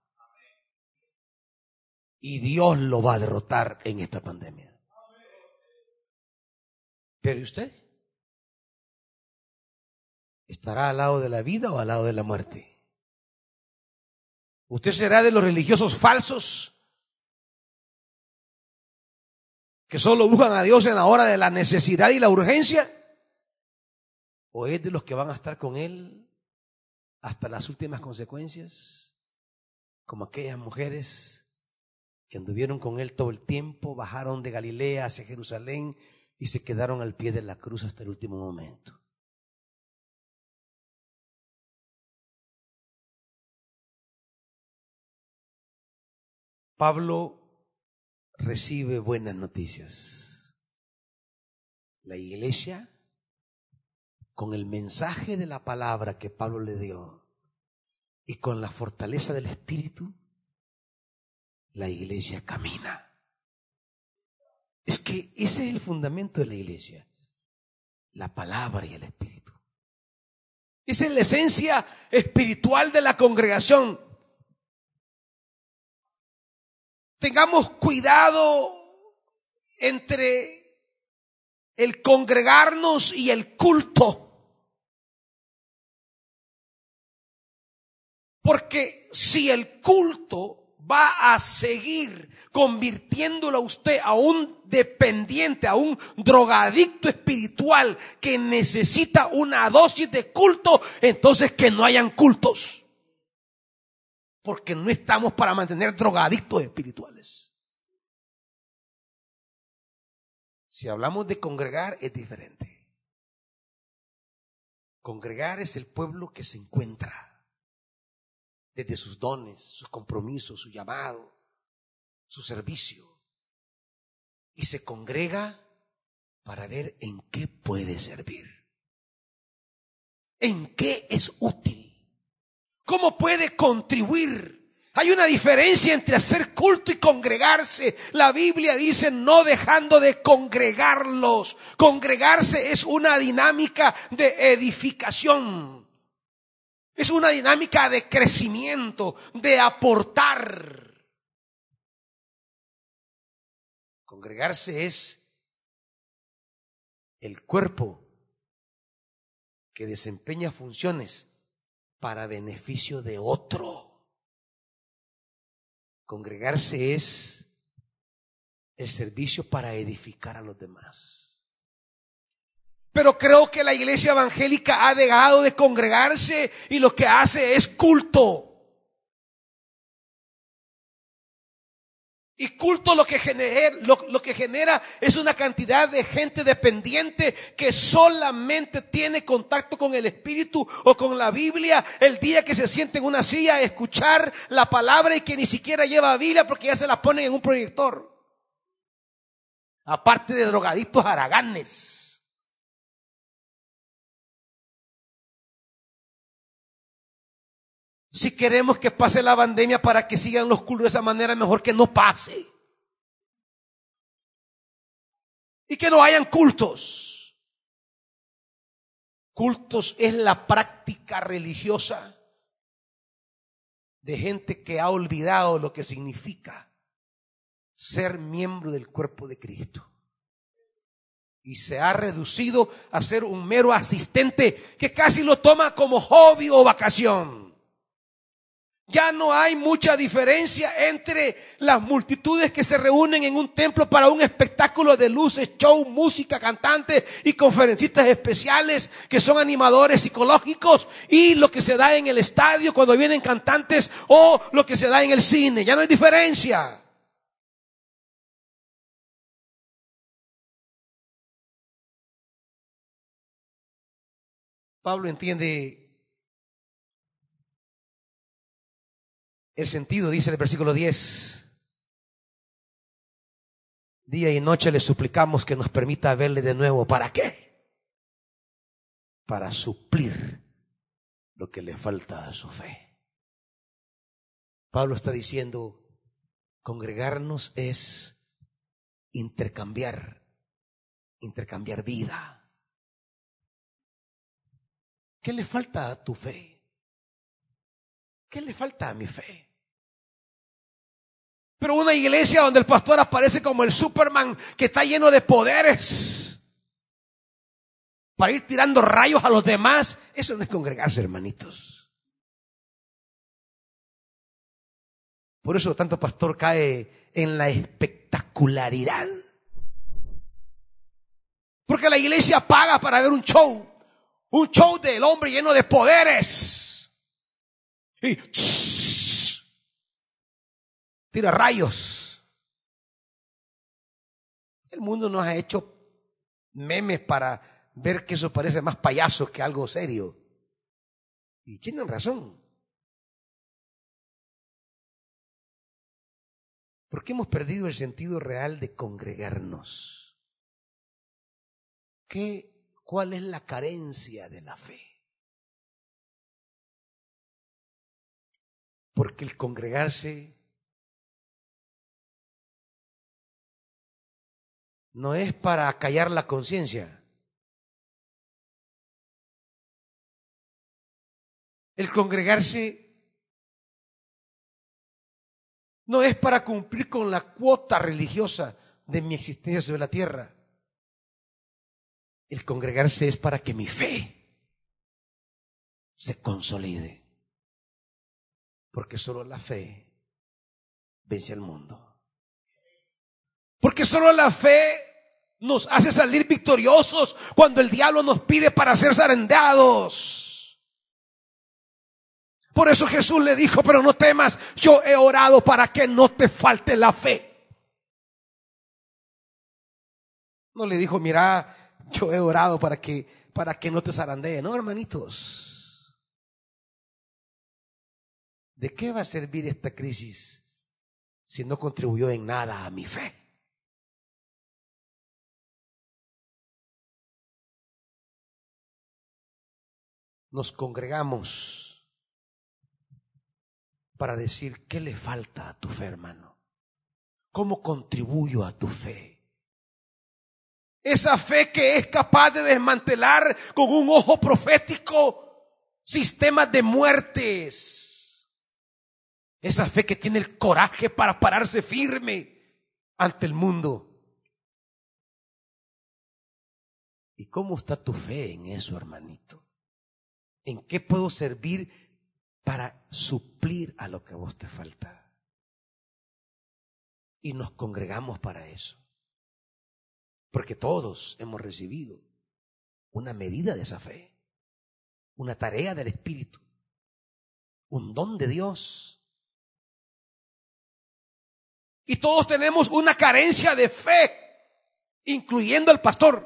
Y Dios lo va a derrotar en esta pandemia. Pero ¿y usted? ¿Estará al lado de la vida o al lado de la muerte? ¿Usted será de los religiosos falsos que solo buscan a Dios en la hora de la necesidad y la urgencia? ¿O es de los que van a estar con Él hasta las últimas consecuencias? Como aquellas mujeres que anduvieron con Él todo el tiempo, bajaron de Galilea hacia Jerusalén y se quedaron al pie de la cruz hasta el último momento. Pablo recibe buenas noticias. La iglesia, con el mensaje de la palabra que Pablo le dio y con la fortaleza del Espíritu, la iglesia camina. Es que ese es el fundamento de la iglesia, la palabra y el espíritu. Esa es la esencia espiritual de la congregación. Tengamos cuidado entre el congregarnos y el culto. Porque si el culto va a seguir convirtiéndolo a usted a un dependiente, a un drogadicto espiritual que necesita una dosis de culto, entonces que no hayan cultos. Porque no estamos para mantener drogadictos espirituales. Si hablamos de congregar es diferente. Congregar es el pueblo que se encuentra desde sus dones, sus compromisos, su llamado, su servicio. Y se congrega para ver en qué puede servir. En qué es útil. ¿Cómo puede contribuir? Hay una diferencia entre hacer culto y congregarse. La Biblia dice no dejando de congregarlos. Congregarse es una dinámica de edificación. Es una dinámica de crecimiento, de aportar. Congregarse es el cuerpo que desempeña funciones para beneficio de otro. Congregarse es el servicio para edificar a los demás. Pero creo que la iglesia evangélica ha dejado de congregarse y lo que hace es culto. Y culto lo que, genera, lo, que genera es una cantidad de gente dependiente que solamente tiene contacto con el Espíritu o con la Biblia el día que se siente en una silla a escuchar la palabra y que ni siquiera lleva Biblia porque ya se la ponen en un proyector. Aparte de drogadictos haraganes. Si queremos que pase la pandemia para que sigan los cultos de esa manera, mejor que no pase. Y que no hayan cultos. Cultos es la práctica religiosa de gente que ha olvidado lo que significa ser miembro del cuerpo de Cristo. Y se ha reducido a ser un mero asistente que casi lo toma como hobby o vacación. Ya no hay mucha diferencia entre las multitudes que se reúnen en un templo para un espectáculo de luces, show, música, cantantes y conferencistas especiales que son animadores psicológicos y lo que se da en el estadio cuando vienen cantantes o lo que se da en el cine. Ya no hay diferencia. Pablo entiende el sentido, dice el versículo 10. Día y noche le suplicamos que nos permita verle de nuevo. ¿Para qué? Para suplir lo que le falta a su fe. Pablo está diciendo, congregarnos es intercambiar, intercambiar vida. ¿Qué le falta a tu fe? ¿Qué le falta a mi fe? Pero una iglesia donde el pastor aparece como el Superman que está lleno de poderes para ir tirando rayos a los demás, eso no es congregarse, hermanitos. Por eso tanto pastor cae en la espectacularidad. Porque la iglesia paga para ver un show. Un show del hombre lleno de poderes. Y tira rayos. El mundo nos ha hecho memes para ver que eso parece más payaso que algo serio. Y tienen razón. Porque hemos perdido el sentido real de congregarnos. ¿Qué ¿Cuál es la carencia de la fe? Porque el congregarse no es para callar la conciencia. El congregarse no es para cumplir con la cuota religiosa de mi existencia sobre la tierra. El congregarse es para que mi fe se consolide. Porque solo la fe vence al mundo. Porque solo la fe nos hace salir victoriosos cuando el diablo nos pide para ser zarandeados. Por eso Jesús le dijo, pero no temas, yo he orado para que no te falte la fe. No le dijo, mira, yo he orado para que, para que no te zarandee. No, hermanitos. ¿De qué va a servir esta crisis si no contribuyó en nada a mi fe? Nos congregamos para decir qué le falta a tu fe, hermano. ¿Cómo contribuyo a tu fe? Esa fe que es capaz de desmantelar con un ojo profético sistemas de muertes. Esa fe que tiene el coraje para pararse firme ante el mundo. ¿Y cómo está tu fe en eso, hermanito? ¿En qué puedo servir para suplir a lo que a vos te falta? Y nos congregamos para eso. Porque todos hemos recibido una medida de esa fe, una tarea del Espíritu, un don de Dios. Y todos tenemos una carencia de fe, incluyendo al pastor.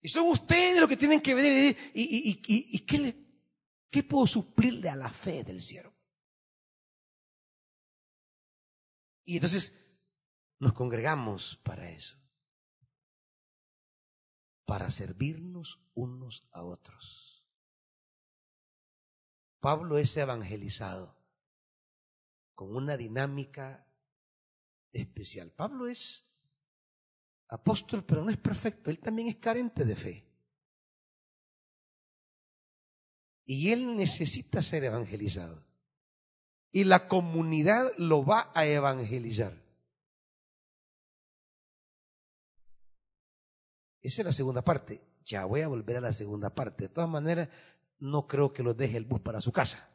Y son ustedes los que tienen que venir y decir, ¿y, qué, le, qué puedo suplirle a la fe del siervo? Y entonces nos congregamos para eso, para servirnos unos a otros. Pablo es evangelizado con una dinámica especial. Pablo es apóstol, pero no es perfecto. Él también es carente de fe. Y él necesita ser evangelizado. Y la comunidad lo va a evangelizar. Esa es la segunda parte. Ya voy a volver a la segunda parte. De todas maneras, no creo que lo deje el bus para su casa.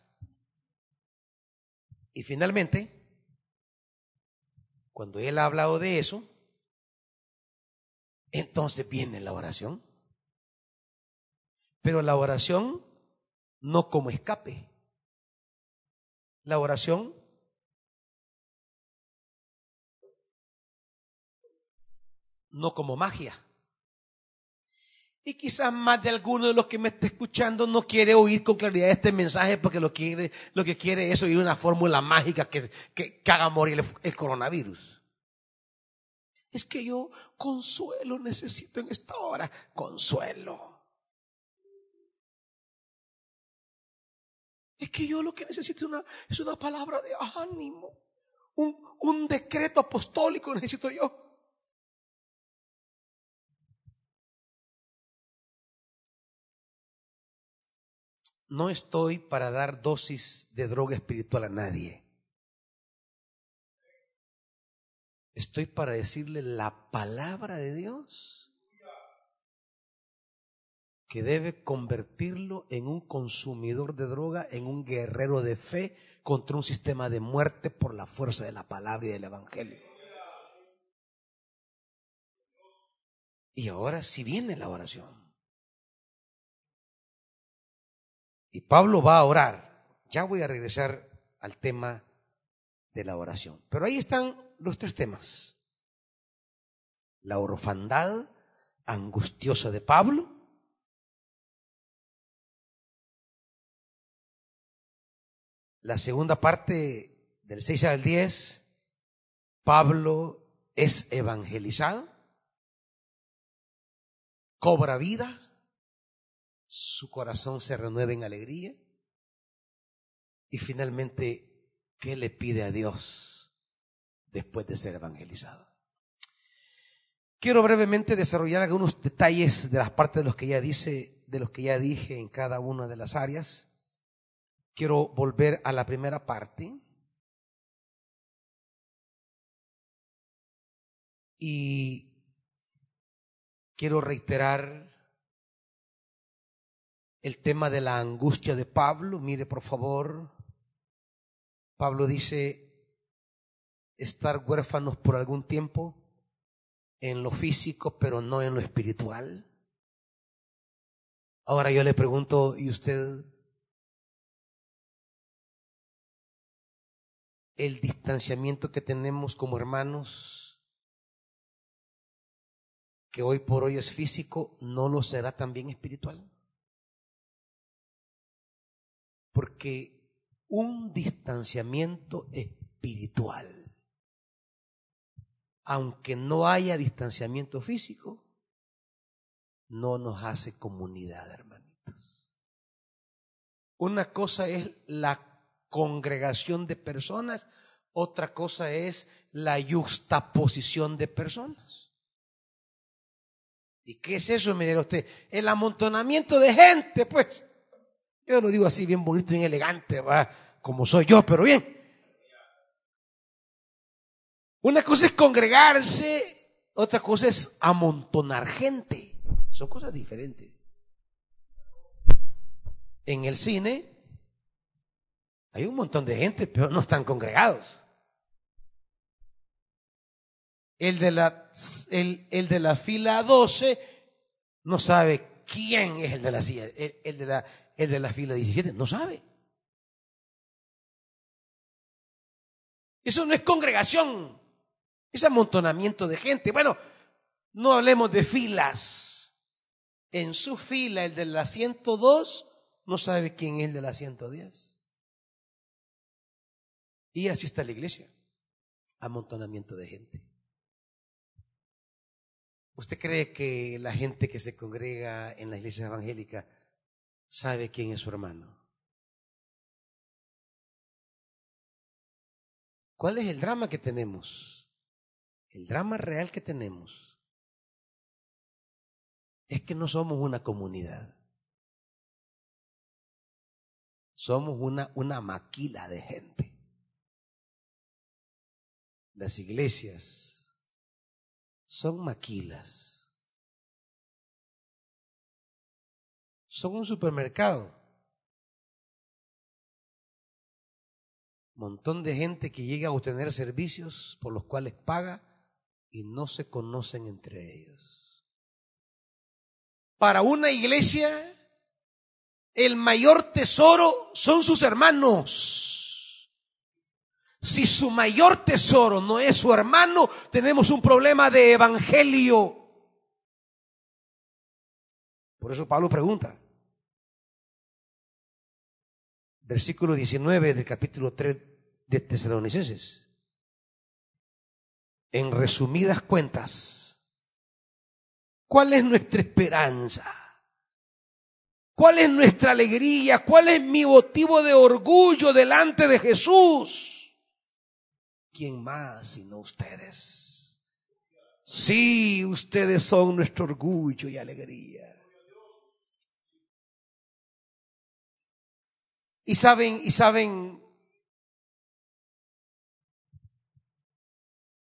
Y finalmente, cuando él ha hablado de eso, entonces viene la oración. Pero la oración no como escape. La oración no como magia. Y quizás más de alguno de los que me está escuchando no quiere oír con claridad este mensaje porque lo, quiere, lo que quiere es oír una fórmula mágica que, que, haga morir el coronavirus. Es que yo consuelo necesito en esta hora. Consuelo. Es que yo lo que necesito una, es una palabra de ánimo. Un, un decreto apostólico necesito yo. No estoy para dar dosis de droga espiritual a nadie. Estoy para decirle la palabra de Dios que debe convertirlo en un consumidor de droga, en un guerrero de fe contra un sistema de muerte por la fuerza de la palabra y del Evangelio. Y ahora sí viene la oración. Pablo va a orar. Ya voy a regresar al tema de la oración. Pero ahí están los tres temas. La orfandad angustiosa de Pablo. La segunda parte del 6 al 10, Pablo es evangelizado, cobra vida, su corazón se renueva en alegría y finalmente, ¿qué le pide a Dios? después de ser evangelizado. Quiero brevemente desarrollar algunos detalles de las partes de los que ya dice, de los que ya dije en cada una de las áreas. Quiero volver a la primera parte. Y quiero reiterar el tema de la angustia de Pablo. Mire, por favor. Pablo dice, estar huérfanos por algún tiempo en lo físico, pero no en lo espiritual. Ahora yo le pregunto, ¿y usted el distanciamiento que tenemos como hermanos, que hoy por hoy es físico, no lo será también espiritual? Porque un distanciamiento espiritual aunque no haya distanciamiento físico, no nos hace comunidad, hermanitos. Una cosa es la congregación de personas, otra cosa es la juxtaposición de personas. ¿Y qué es eso, me dirá usted? El amontonamiento de gente, pues. Yo lo digo así, bien bonito, bien elegante, va, como soy yo, pero bien. Una cosa es congregarse, otra cosa es amontonar gente. Son cosas diferentes. En el cine hay un montón de gente, pero no están congregados. El de la, el, el de la fila 12 no sabe quién es el de la silla. El, de la, el de la fila 17 no sabe. Eso no es congregación, es amontonamiento de gente. Bueno, no hablemos de filas. En su fila, el de la 102 no sabe quién es el de la 110. Y así está la iglesia. Amontonamiento de gente. ¿Usted cree que la gente que se congrega en la iglesia evangélica sabe quién es su hermano? ¿Cuál es el drama que tenemos? El drama real que tenemos es que no somos una comunidad. Somos una, una maquila de gente. Las iglesias son maquilas. Son un supermercado. Montón de gente que llega a obtener servicios por los cuales paga y no se conocen entre ellos. Para una iglesia, el mayor tesoro son sus hermanos. Si su mayor tesoro no es su hermano, tenemos un problema de evangelio. Por eso Pablo pregunta, versículo 19 del capítulo 3 de Tesalonicenses. En resumidas cuentas, ¿cuál es nuestra esperanza? ¿Cuál es nuestra alegría? ¿Cuál es mi motivo de orgullo delante de Jesús? ¿Quién más sino ustedes? Sí, ustedes son nuestro orgullo y alegría. Y saben, y saben,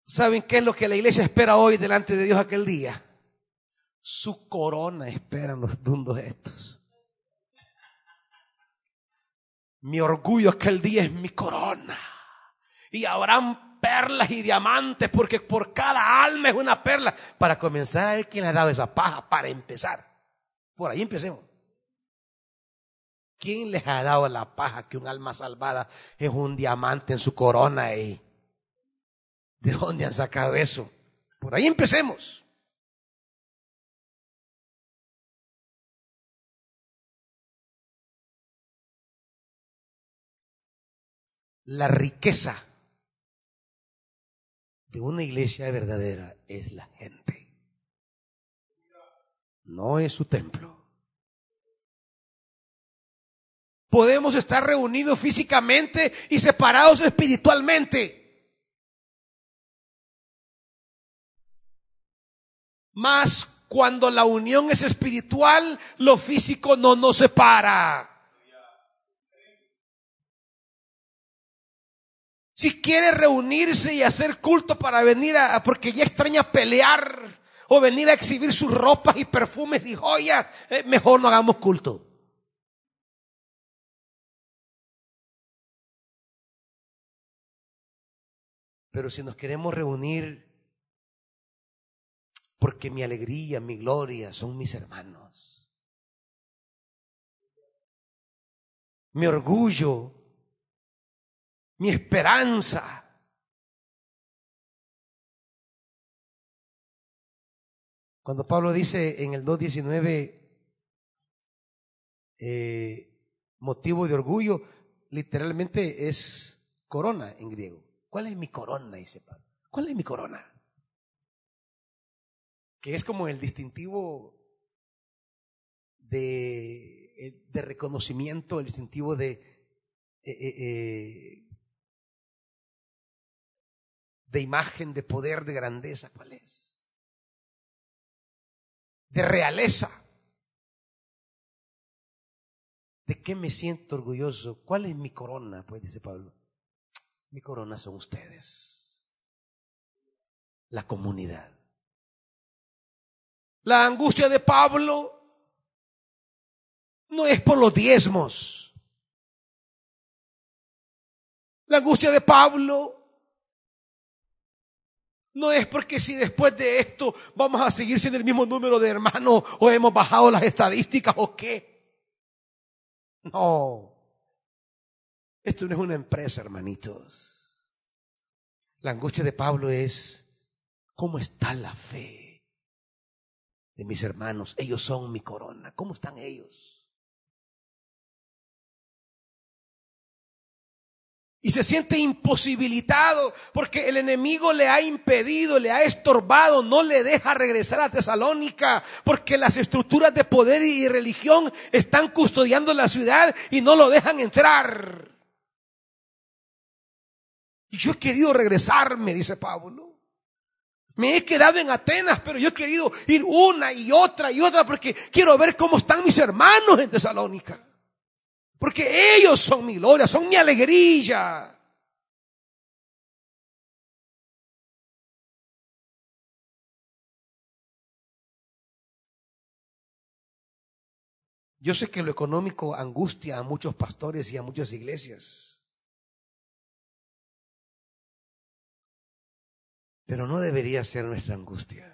¿saben qué es lo que la iglesia espera hoy delante de Dios aquel día? Su corona esperan los dundos estos. Mi orgullo aquel día es mi corona. Y habrán perlas y diamantes porque por cada alma es una perla. Para comenzar a ver quién le ha dado esa paja para empezar. Por ahí empecemos. ¿Quién les ha dado la paja que un alma salvada es un diamante en su corona? Y ¿De dónde han sacado eso? Por ahí empecemos. La riqueza de una iglesia verdadera es la gente. No es su templo. Podemos estar reunidos físicamente y separados espiritualmente. Más cuando la unión es espiritual, lo físico no nos separa. Si quiere reunirse y hacer culto para venir a, porque ya extraña pelear o venir a exhibir sus ropas y perfumes y joyas, eh, mejor no hagamos culto. Pero si nos queremos reunir, porque mi alegría, mi gloria son mis hermanos. Mi orgullo, mi esperanza. Cuando Pablo dice en el 2.19, eh, motivo de orgullo, literalmente es corona en griego. ¿Cuál es mi corona? Dice Pablo. ¿Cuál es mi corona? Que es como el distintivo de, eh, reconocimiento, el distintivo eh, eh, de imagen, de poder, de grandeza. ¿Cuál es? De realeza. ¿De qué me siento orgulloso? ¿Cuál es mi corona? Pues dice Pablo. Mi corona son ustedes. La comunidad. La angustia de Pablo no es por los diezmos. La angustia de Pablo no es porque si después de esto vamos a seguir siendo el mismo número de hermanos o hemos bajado las estadísticas o qué. No. Esto no es una empresa, hermanitos. La angustia de Pablo es, ¿cómo está la fe de mis hermanos? Ellos son mi corona. ¿Cómo están ellos? y se siente imposibilitado porque el enemigo le ha impedido, le ha estorbado, no le deja regresar a Tesalónica porque las estructuras de poder y religión están custodiando la ciudad y no lo dejan entrar. Yo he querido regresarme, dice Pablo. Me he quedado en Atenas, pero yo he querido ir una y otra y otra porque quiero ver cómo están mis hermanos en Tesalónica. Porque ellos son mi gloria, son mi alegría. Yo sé que lo económico angustia a muchos pastores y a muchas iglesias. Pero no debería ser nuestra angustia.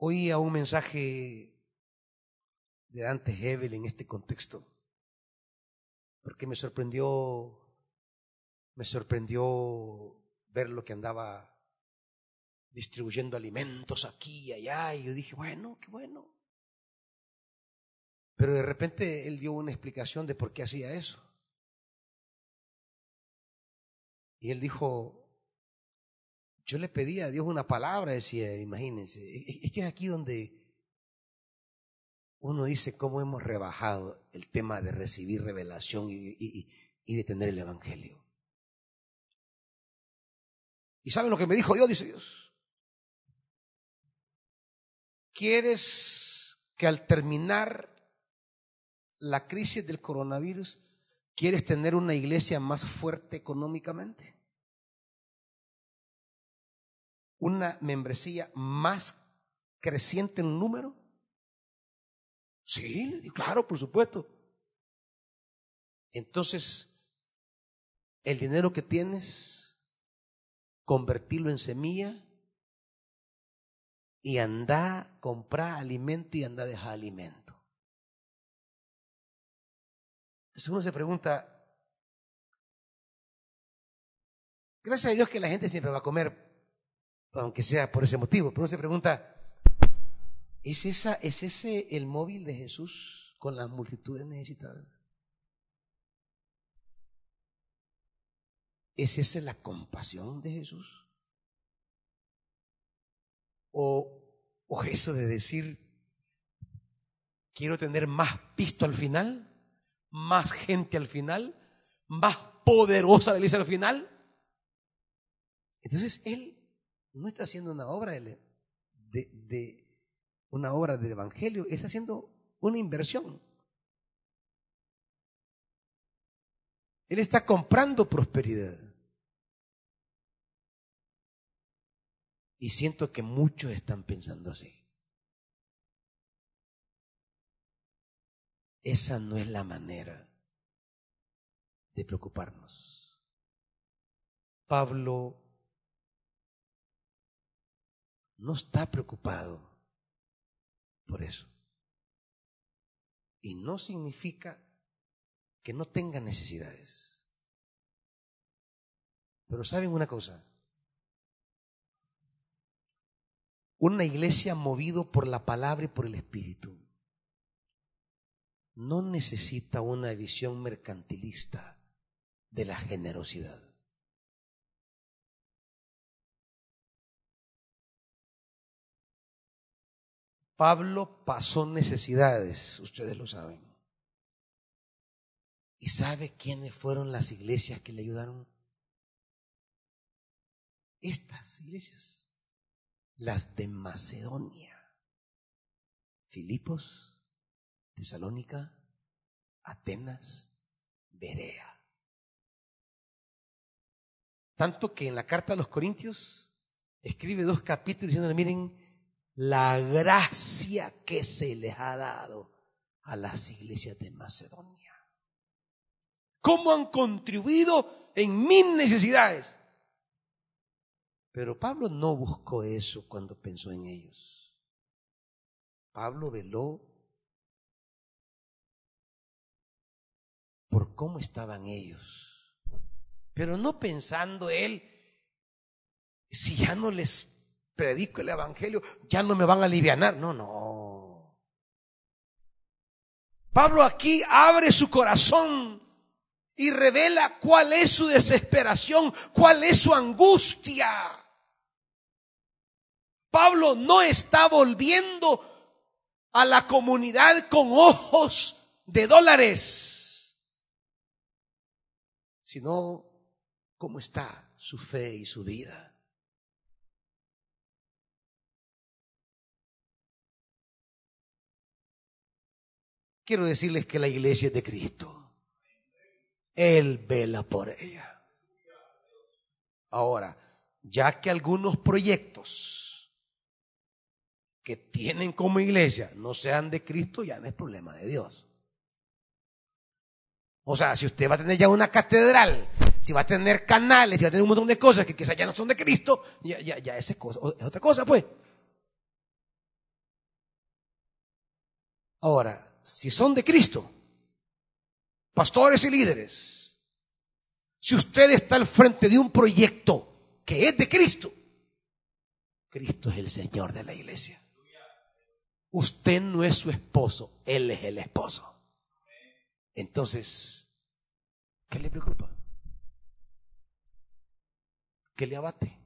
Oía un mensaje de Dante Hebel en este contexto, porque me sorprendió, me sorprendió ver lo que andaba distribuyendo alimentos aquí y allá, y yo dije, bueno, qué bueno. Pero de repente él dio una explicación de por qué hacía eso. Y él dijo, yo le pedí a Dios una palabra, decía, imagínense. Es que es aquí donde uno dice cómo hemos rebajado el tema de recibir revelación y, de tener el Evangelio. ¿Y saben lo que me dijo Dios? Dice Dios. ¿Quieres que al terminar la crisis del coronavirus, quieres tener una iglesia más fuerte económicamente? una membresía más creciente en número? Sí, claro, por supuesto. Entonces, el dinero que tienes, convertirlo en semilla y anda comprar alimento y anda dejar alimento. Entonces uno se pregunta, gracias a Dios que la gente siempre va a comer aunque sea por ese motivo. Pero uno se pregunta, ¿es, esa, ¿es ese el móvil de Jesús con las multitudes necesitadas? ¿Es esa la compasión de Jesús? ¿O, o eso de decir, quiero tener más pisto al final, más gente al final, más poderosa la iglesia al final? Entonces él no está haciendo una obra de, de, una obra del evangelio, está haciendo una inversión. Él está comprando prosperidad. Y siento que muchos están pensando así. Esa no es la manera de preocuparnos. Pablo no está preocupado por eso. Y no significa que no tenga necesidades. Pero saben una cosa, una iglesia movido por la palabra y por el Espíritu no necesita una visión mercantilista de la generosidad. Pablo pasó necesidades, ustedes lo saben. ¿Y sabe quiénes fueron las iglesias que le ayudaron? Estas iglesias, las de Macedonia, Filipos, Tesalónica, Atenas, Berea. Tanto que en la carta a los Corintios escribe dos capítulos diciendo, miren, la gracia que se les ha dado a las iglesias de Macedonia. ¿Cómo han contribuido en mis necesidades? Pero Pablo no buscó eso cuando pensó en ellos. Pablo veló por cómo estaban ellos. Pero no pensando él, si ya no les predico el Evangelio, ya no me van a aliviar. No, no. Pablo aquí abre su corazón y revela cuál es su desesperación, cuál es su angustia. Pablo no está volviendo a la comunidad con ojos de dólares, sino cómo está su fe y su vida. Quiero decirles que la iglesia es de Cristo. Él vela por ella. Ahora, ya que algunos proyectos que tienen como iglesia no sean de Cristo, ya no es problema de Dios. O sea, si usted va a tener ya una catedral, si va a tener canales, si va a tener un montón de cosas que quizás ya no son de Cristo, ya, ya, ya es, cosa, es otra cosa, pues. Ahora, si son de Cristo, pastores y líderes, si usted está al frente de un proyecto que es de Cristo, Cristo es el Señor de la iglesia. Usted no es su esposo, Él es el esposo. Entonces, ¿qué le preocupa? ¿Qué le abate?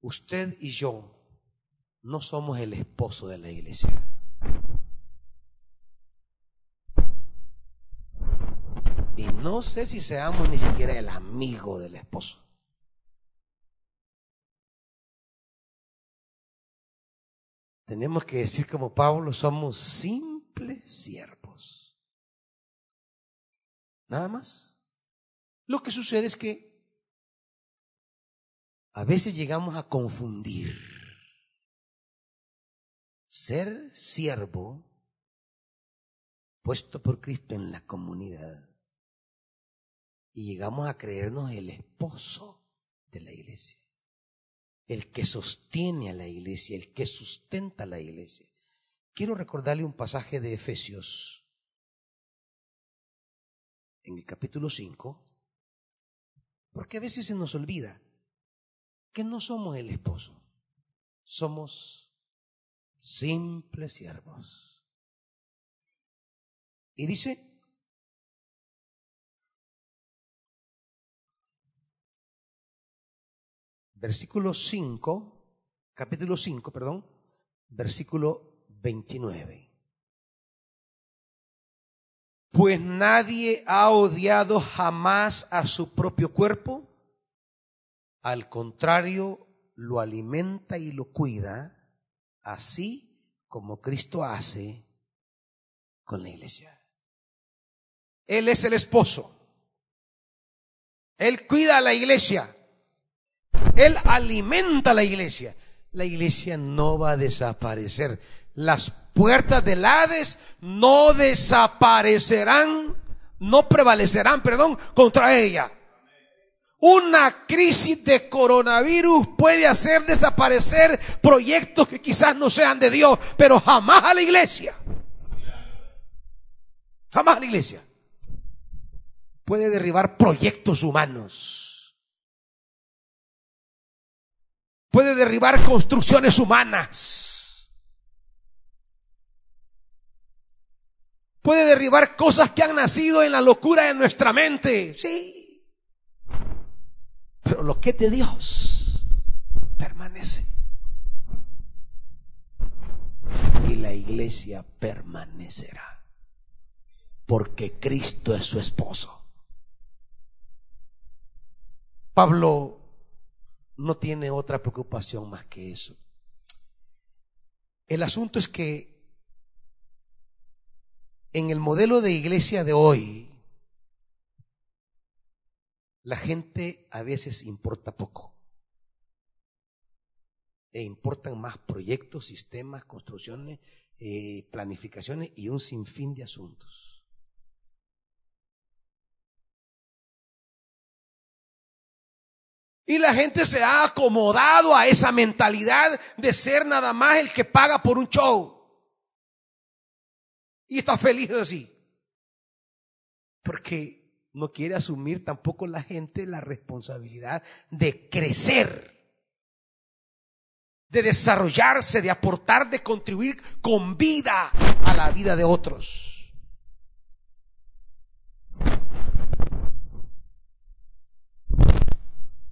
Usted y yo no somos el esposo de la iglesia. Y no sé si seamos ni siquiera el amigo del esposo. Tenemos que decir como Pablo, somos simples siervos. Nada más. Lo que sucede es que a veces llegamos a confundir ser siervo puesto por Cristo en la comunidad y llegamos a creernos el esposo de la iglesia, el que sostiene a la iglesia, el que sustenta a la iglesia. Quiero recordarle un pasaje de Efesios en el capítulo 5, porque a veces se nos olvida que no somos el esposo, somos simples siervos. Y dice, versículo 5, capítulo 5, perdón, versículo 29. Pues nadie ha odiado jamás a su propio cuerpo, al contrario, lo alimenta y lo cuida, así como Cristo hace con la iglesia. Él es el esposo. Él cuida a la iglesia. Él alimenta la iglesia. La iglesia no va a desaparecer. Las puertas del Hades no desaparecerán, no prevalecerán, perdón, contra ella. Una crisis de coronavirus puede hacer desaparecer proyectos que quizás no sean de Dios, pero jamás a la iglesia. Jamás a la iglesia. Puede derribar proyectos humanos puede derribar construcciones humanas. Puede derribar cosas que han nacido en la locura de nuestra mente. Sí. Pero lo que es de Dios permanece. Y la iglesia permanecerá. Porque Cristo es su esposo. Pablo no tiene otra preocupación más que eso. El asunto es que en el modelo de iglesia de hoy, la gente a veces importa poco. E importan más proyectos, sistemas, construcciones, eh, planificaciones y un sinfín de asuntos. Y la gente se ha acomodado a esa mentalidad de ser nada más el que paga por un show. Y está feliz así. Porque no quiere asumir tampoco la gente la responsabilidad de crecer, de desarrollarse, de aportar, de contribuir con vida a la vida de otros.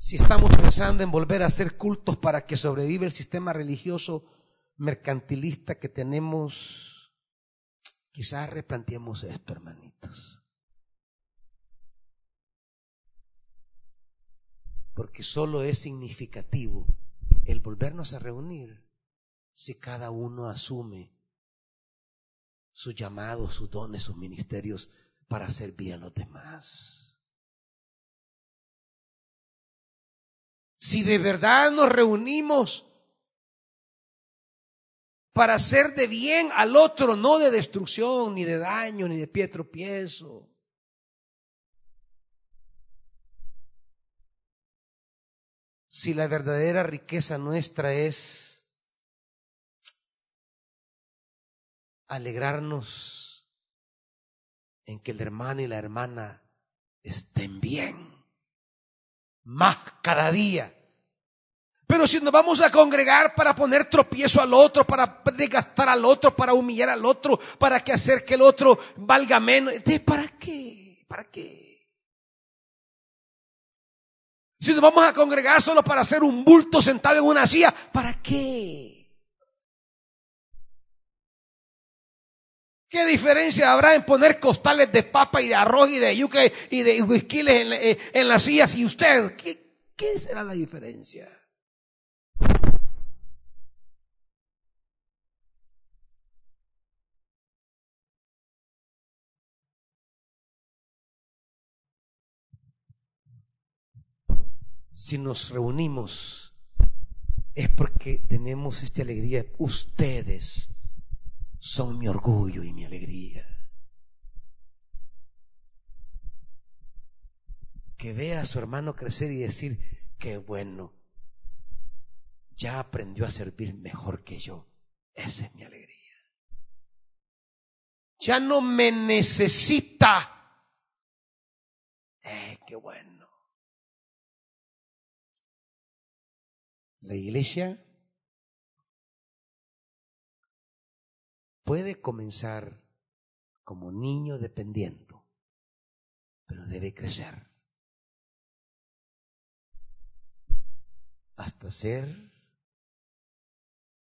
si estamos pensando en volver a hacer cultos para que sobreviva el sistema religioso mercantilista que tenemos, quizás replanteemos esto, hermanitos. Porque solo es significativo el volvernos a reunir si cada uno asume sus llamados, sus dones, sus ministerios para servir a los demás. Si de verdad nos reunimos para hacer de bien al otro, no de destrucción, ni de daño, ni de pie tropiezo. Si la verdadera riqueza nuestra es alegrarnos en que el hermano y la hermana estén bien más cada día. Pero si nos vamos a congregar para poner tropiezo al otro, para desgastar al otro, para humillar al otro, para que hacer que el otro valga menos, ¿de para qué? ¿Para qué? Si nos vamos a congregar solo para hacer un bulto sentado en una silla, ¿para qué? ¿Qué diferencia habrá en poner costales de papa y de arroz y de yuca y de whisky en, en, las sillas y usted? ¿Qué, ¿Qué será la diferencia? Si nos reunimos es porque tenemos esta alegría. Ustedes son mi orgullo y mi alegría. Que vea a su hermano crecer y decir, qué bueno, ya aprendió a servir mejor que yo. Esa es mi alegría. Ya no me necesita. Eh, qué bueno. La iglesia puede comenzar como niño dependiendo, pero debe crecer hasta ser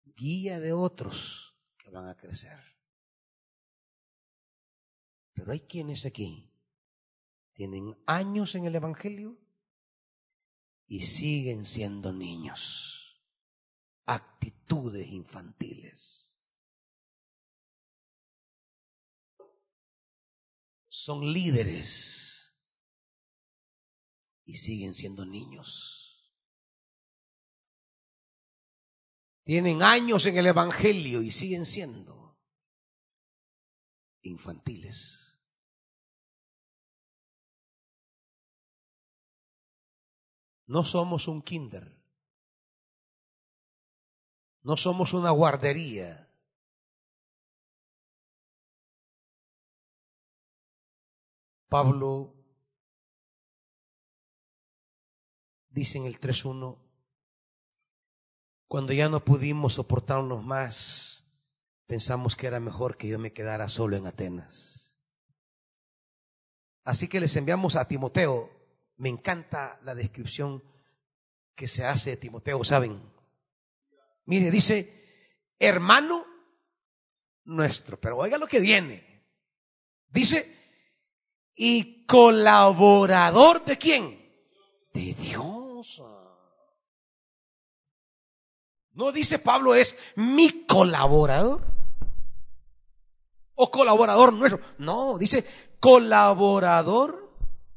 guía de otros que van a crecer. Pero hay quienes aquí tienen años en el Evangelio y siguen siendo niños, actitudes infantiles. son líderes y siguen siendo niños. Tienen años en el Evangelio y siguen siendo infantiles. No somos un kinder. No somos una guardería. Pablo dice en el 3.1, cuando ya no pudimos soportarnos más, pensamos que era mejor que yo me quedara solo en Atenas. Así que les enviamos a Timoteo. Me encanta la descripción que se hace de Timoteo, ¿saben? Mire, dice, hermano nuestro, pero oiga lo que viene. Dice, y colaborador de quién? De Dios. No dice Pablo es mi colaborador o colaborador nuestro. No, dice colaborador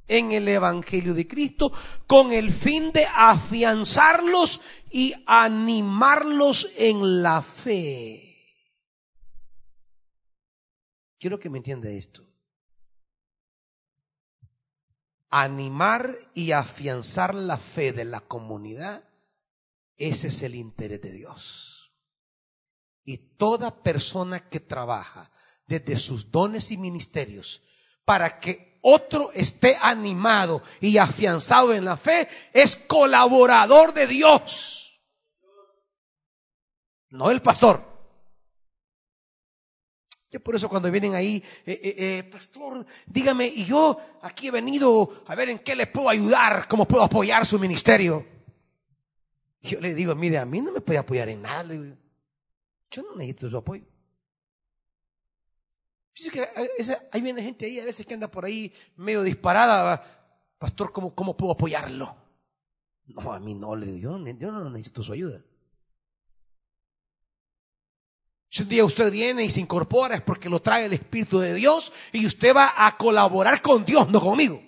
en el Evangelio de Cristo con el fin de afianzarlos y animarlos en la fe. Quiero que me entienda esto animar y afianzar la fe de la comunidad, ese es el interés de Dios. Y toda persona que trabaja desde sus dones y ministerios para que otro esté animado y afianzado en la fe, es colaborador de Dios. No el pastor. Que por eso cuando vienen ahí, eh, eh, eh, pastor, dígame, y yo aquí he venido a ver en qué le puedo ayudar, cómo puedo apoyar su ministerio. yo le digo, mire, a mí no me puede apoyar en nada. yo no necesito su apoyo. Que ahí viene gente ahí a veces que anda por ahí medio disparada. Pastor, ¿cómo, cómo puedo apoyarlo? No, a mí no, le digo, yo no necesito su ayuda. Si un día usted viene y se incorpora es porque lo trae el Espíritu de Dios y usted va a colaborar con Dios, no conmigo.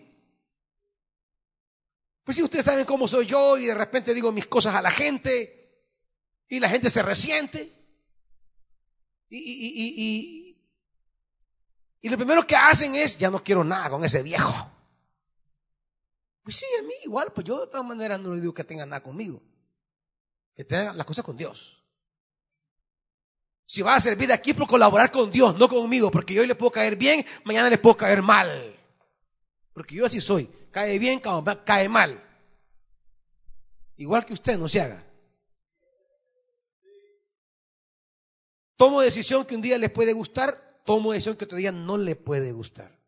Pues si ustedes saben cómo soy yo y de repente digo mis cosas a la gente y la gente se resiente y lo primero que hacen es, ya no quiero nada con ese viejo. Pues sí, a mí igual, pues yo de todas maneras no le digo que tenga nada conmigo, que tenga las cosas con Dios. Si va a servir aquí por colaborar con Dios, no conmigo, porque yo hoy le puedo caer bien, mañana le puedo caer mal. Porque yo así soy, cae bien, cae mal. Igual que usted, no se haga. Tomo decisión que un día le puede gustar, tomo decisión que otro día no le puede gustar.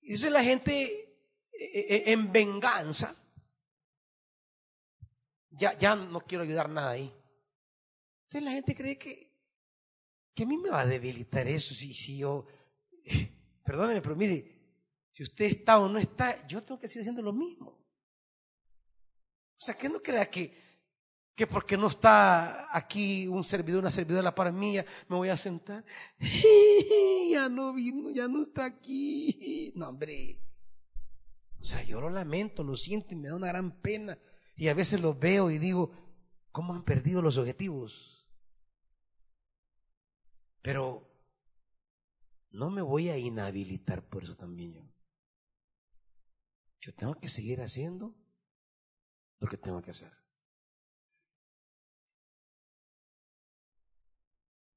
Y es la gente eh, eh, en venganza ya, ya no quiero ayudar nada ahí. Entonces la gente cree que, que a mí me va a debilitar eso si, si yo, perdóneme, pero mire, si usted está o no está, yo tengo que seguir haciendo lo mismo. O sea, que no crea que, que porque no está aquí un servidor, una servidora para mí, me voy a sentar. Ya no vino, ya no está aquí. No, hombre. O sea, yo lo lamento, lo siento y me da una gran pena. Y a veces los veo y digo, ¿cómo han perdido los objetivos? Pero no me voy a inhabilitar por eso también yo. Yo tengo que seguir haciendo lo que tengo que hacer.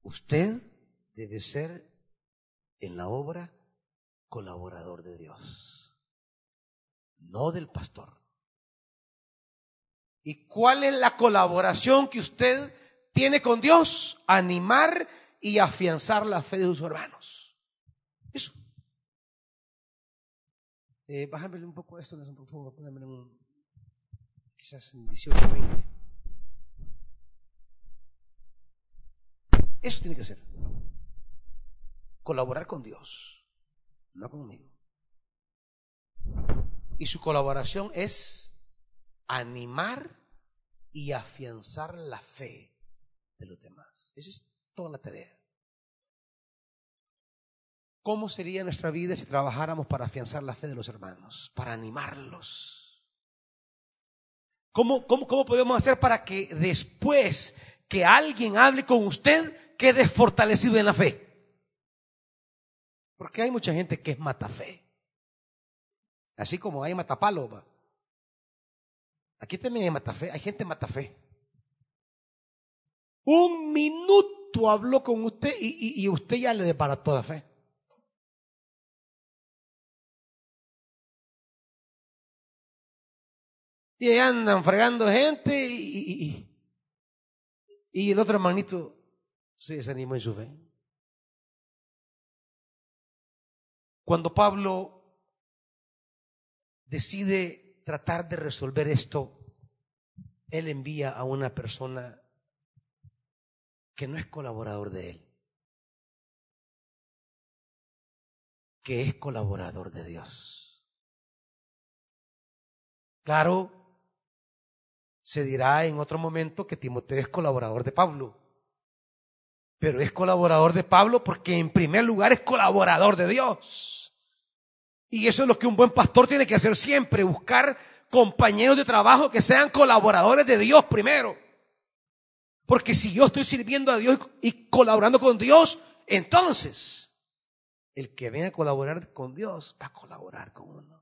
Usted debe ser en la obra colaborador de Dios, no del pastor. ¿Y cuál es la colaboración que usted tiene con Dios? Animar y afianzar la fe de sus hermanos. Eso. Eh, bájame un poco esto, por favor, póngame un, quizás en 18, 20. Eso tiene que ser. Colaborar con Dios, no conmigo. Y su colaboración es animar y afianzar la fe de los demás. Esa es toda la tarea. ¿Cómo sería nuestra vida si trabajáramos para afianzar la fe de los hermanos, para animarlos? ¿Cómo, cómo, cómo podemos hacer para que después que alguien hable con usted quede fortalecido en la fe? Porque hay mucha gente que es matafe. Así como hay matapalo. Aquí también hay matafe, hay gente matafe. Un minuto habló con usted y, usted ya le depara toda fe. Y ahí andan fregando gente y, el otro hermanito se desanimó en su fe. Cuando Pablo decide tratar de resolver esto, Él envía a una persona que no es colaborador de Él, que es colaborador de Dios. Claro, se dirá en otro momento que Timoteo es colaborador de Pablo, pero es colaborador de Pablo porque en primer lugar es colaborador de Dios. Y eso es lo que un buen pastor tiene que hacer siempre, buscar compañeros de trabajo que sean colaboradores de Dios primero. Porque si yo estoy sirviendo a Dios y colaborando con Dios, entonces el que venga a colaborar con Dios va a colaborar con uno.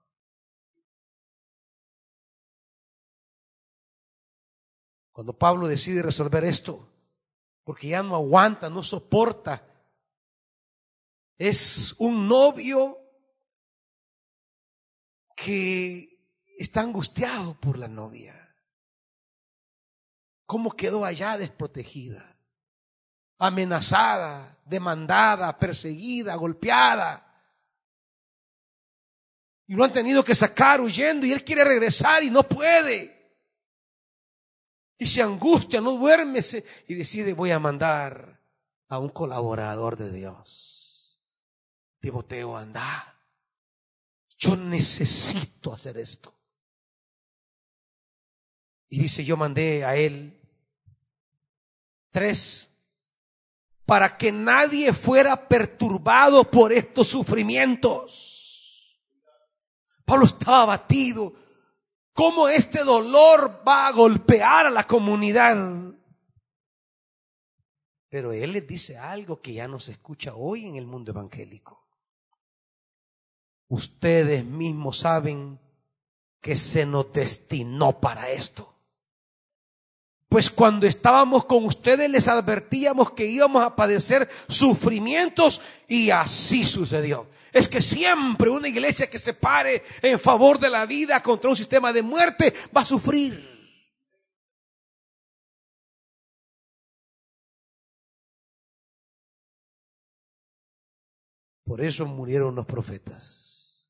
Cuando Pablo decide resolver esto, porque ya no aguanta, no soporta Es un novio que está angustiado por la novia. ¿Cómo quedó allá desprotegida? Amenazada, demandada, perseguida, golpeada. Y lo han tenido que sacar huyendo y él quiere regresar y no puede. Y angustia, no duerme y decide voy a mandar a un colaborador de Dios. Timoteo, anda. Yo necesito hacer esto. Y dice, yo mandé a él tres para que nadie fuera perturbado por estos sufrimientos. Pablo estaba abatido. ¿Cómo este dolor va a golpear a la comunidad? Pero él les dice algo que ya no se escucha hoy en el mundo evangélico. Ustedes mismos saben que se nos destinó para esto. Pues cuando estábamos con ustedes les advertíamos que íbamos a padecer sufrimientos y así sucedió. Es que siempre una iglesia que se pare en favor de la vida contra un sistema de muerte va a sufrir. Por eso murieron los profetas.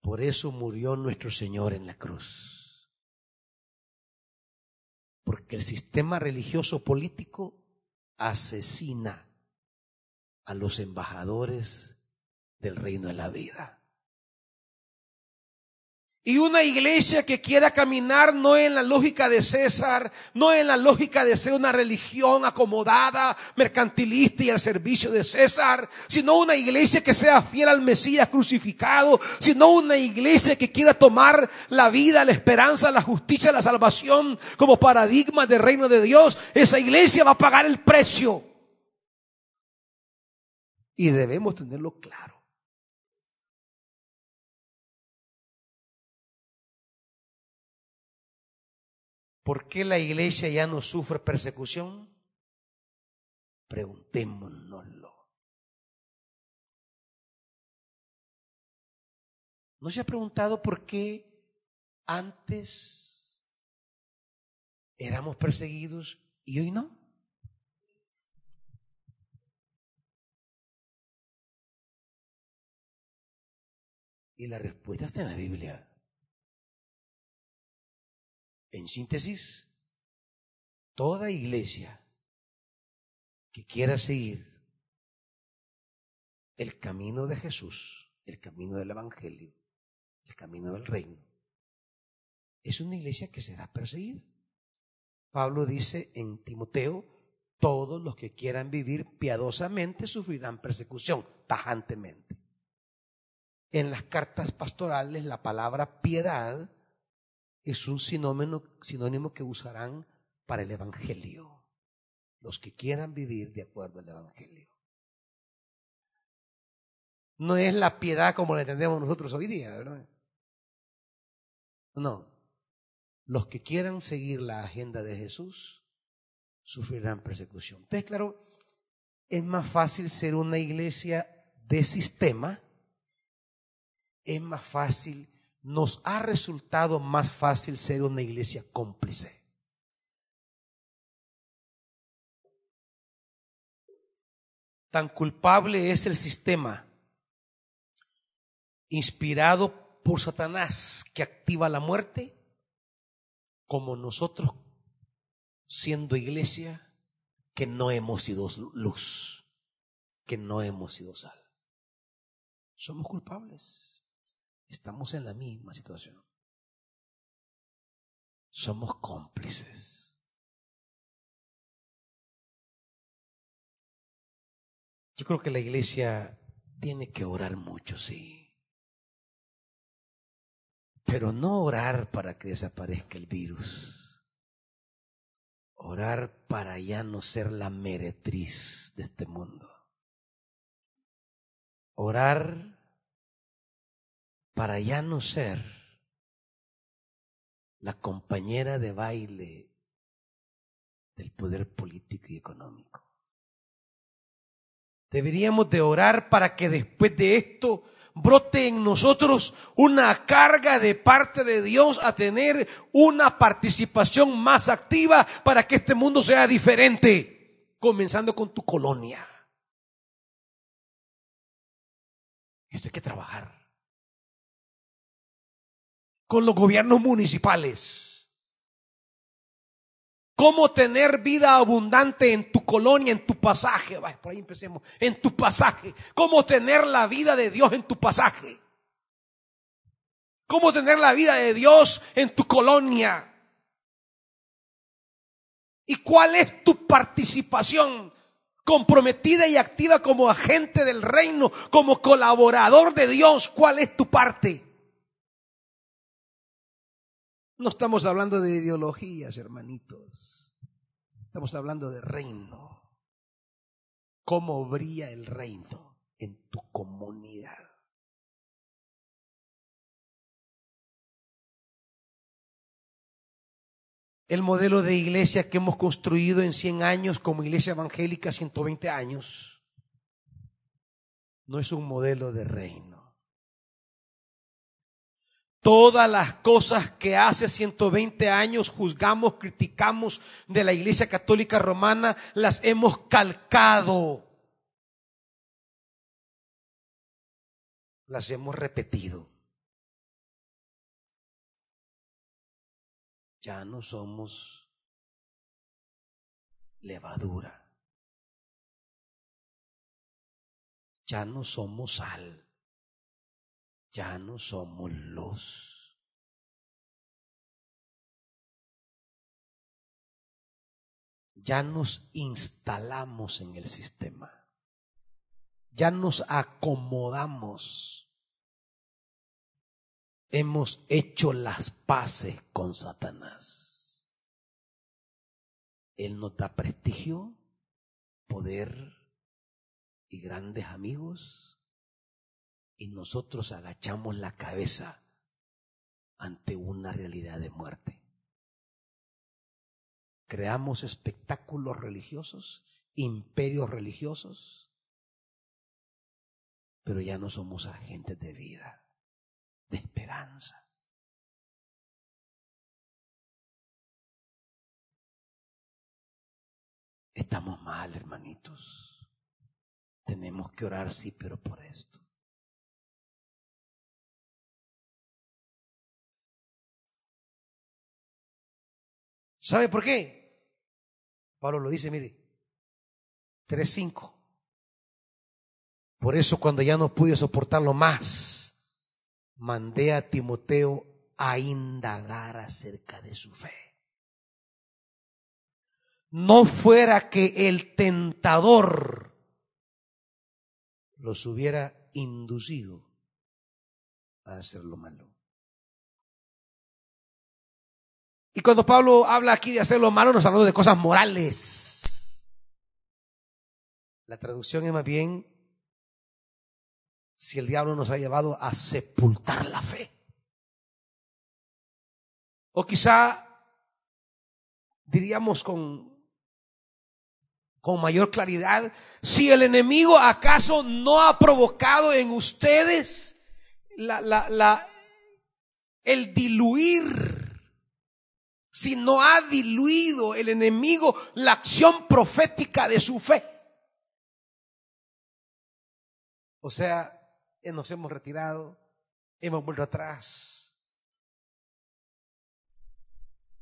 Por eso murió nuestro Señor en la cruz. Porque el sistema religioso político asesina a los embajadores del reino de la vida. Y una iglesia que quiera caminar no en la lógica de César, no en la lógica de ser una religión acomodada, mercantilista y al servicio de César, sino una iglesia que sea fiel al Mesías crucificado, sino una iglesia que quiera tomar la vida, la esperanza, la justicia, la salvación como paradigma del reino de Dios, esa iglesia va a pagar el precio. Y debemos tenerlo claro. ¿Por qué la iglesia ya no sufre persecución? Preguntémonoslo. ¿No se ha preguntado por qué antes éramos perseguidos y hoy no? Y la respuesta está en la Biblia. En síntesis, toda iglesia que quiera seguir el camino de Jesús, el camino del Evangelio, el camino del reino, es una iglesia que será perseguida. Pablo dice en Timoteo, todos los que quieran vivir piadosamente sufrirán persecución, tajantemente. En las cartas pastorales la palabra piedad es un sinónimo, sinónimo que usarán para el Evangelio. Los que quieran vivir de acuerdo al Evangelio. No es la piedad como la entendemos nosotros hoy día, ¿verdad? No. Los que quieran seguir la agenda de Jesús sufrirán persecución. Entonces, claro, es más fácil ser una iglesia de sistema, es más fácil nos ha resultado más fácil ser una iglesia cómplice. Tan culpable es el sistema inspirado por Satanás que activa la muerte como nosotros siendo iglesia que no hemos sido luz, que no hemos sido sal. Somos culpables. Estamos en la misma situación. Somos cómplices. Yo creo que la iglesia tiene que orar mucho, sí. Pero no orar para que desaparezca el virus. Orar para ya no ser la meretriz de este mundo. Orar para ya no ser la compañera de baile del poder político y económico. Deberíamos de orar para que después de esto brote en nosotros una carga de parte de Dios a tener una participación más activa para que este mundo sea diferente, comenzando con tu colonia. Esto hay que trabajar. Con los gobiernos municipales Cómo tener vida abundante en tu colonia, en tu pasaje. por ahí empecemos. En tu pasaje. Cómo tener la vida de Dios en tu pasaje. Cómo tener la vida de Dios en tu colonia. ¿Y cuál es tu participación comprometida y activa como agente del reino, como colaborador de Dios? ¿Cuál es tu parte? No estamos hablando de ideologías, hermanitos. Estamos hablando de reino. ¿Cómo brilla el reino en tu comunidad? El modelo de iglesia que hemos construido en 100 años como iglesia evangélica, 120 años, no es un modelo de reino. Todas las cosas que hace 120 años juzgamos, criticamos de la Iglesia Católica Romana, las hemos calcado. Las hemos repetido. Ya no somos levadura. Ya no somos sal ya no somos luz. Ya nos instalamos en el sistema. Ya nos acomodamos. Hemos hecho las paces con Satanás. Él nos da prestigio, poder y grandes amigos y nosotros agachamos la cabeza ante una realidad de muerte. Creamos espectáculos religiosos, imperios religiosos, pero ya no somos agentes de vida, de esperanza. Estamos mal, hermanitos. Tenemos que orar, sí, pero por esto. ¿Sabe por qué? Pablo lo dice, mire, 3.5. Por eso cuando ya no pude soportarlo más, mandé a Timoteo a indagar acerca de su fe. No fuera que el tentador los hubiera inducido a hacer lo malo. Y cuando Pablo habla aquí de hacer lo malo, nos habla de cosas morales. La traducción es más bien si el diablo nos ha llevado a sepultar la fe. O quizá diríamos con, con mayor claridad, si el enemigo acaso no ha provocado en ustedes la, el diluir si no ha diluido el enemigo la acción profética de su fe. O sea, nos hemos retirado, hemos vuelto atrás.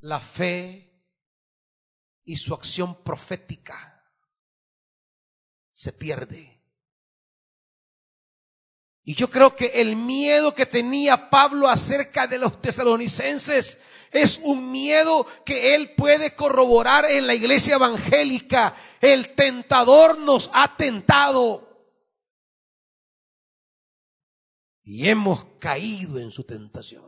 La fe y su acción profética se pierde. Y yo creo que el miedo que tenía Pablo acerca de los tesalonicenses es un miedo que él puede corroborar en la iglesia evangélica. El tentador nos ha tentado. Y hemos caído en su tentación.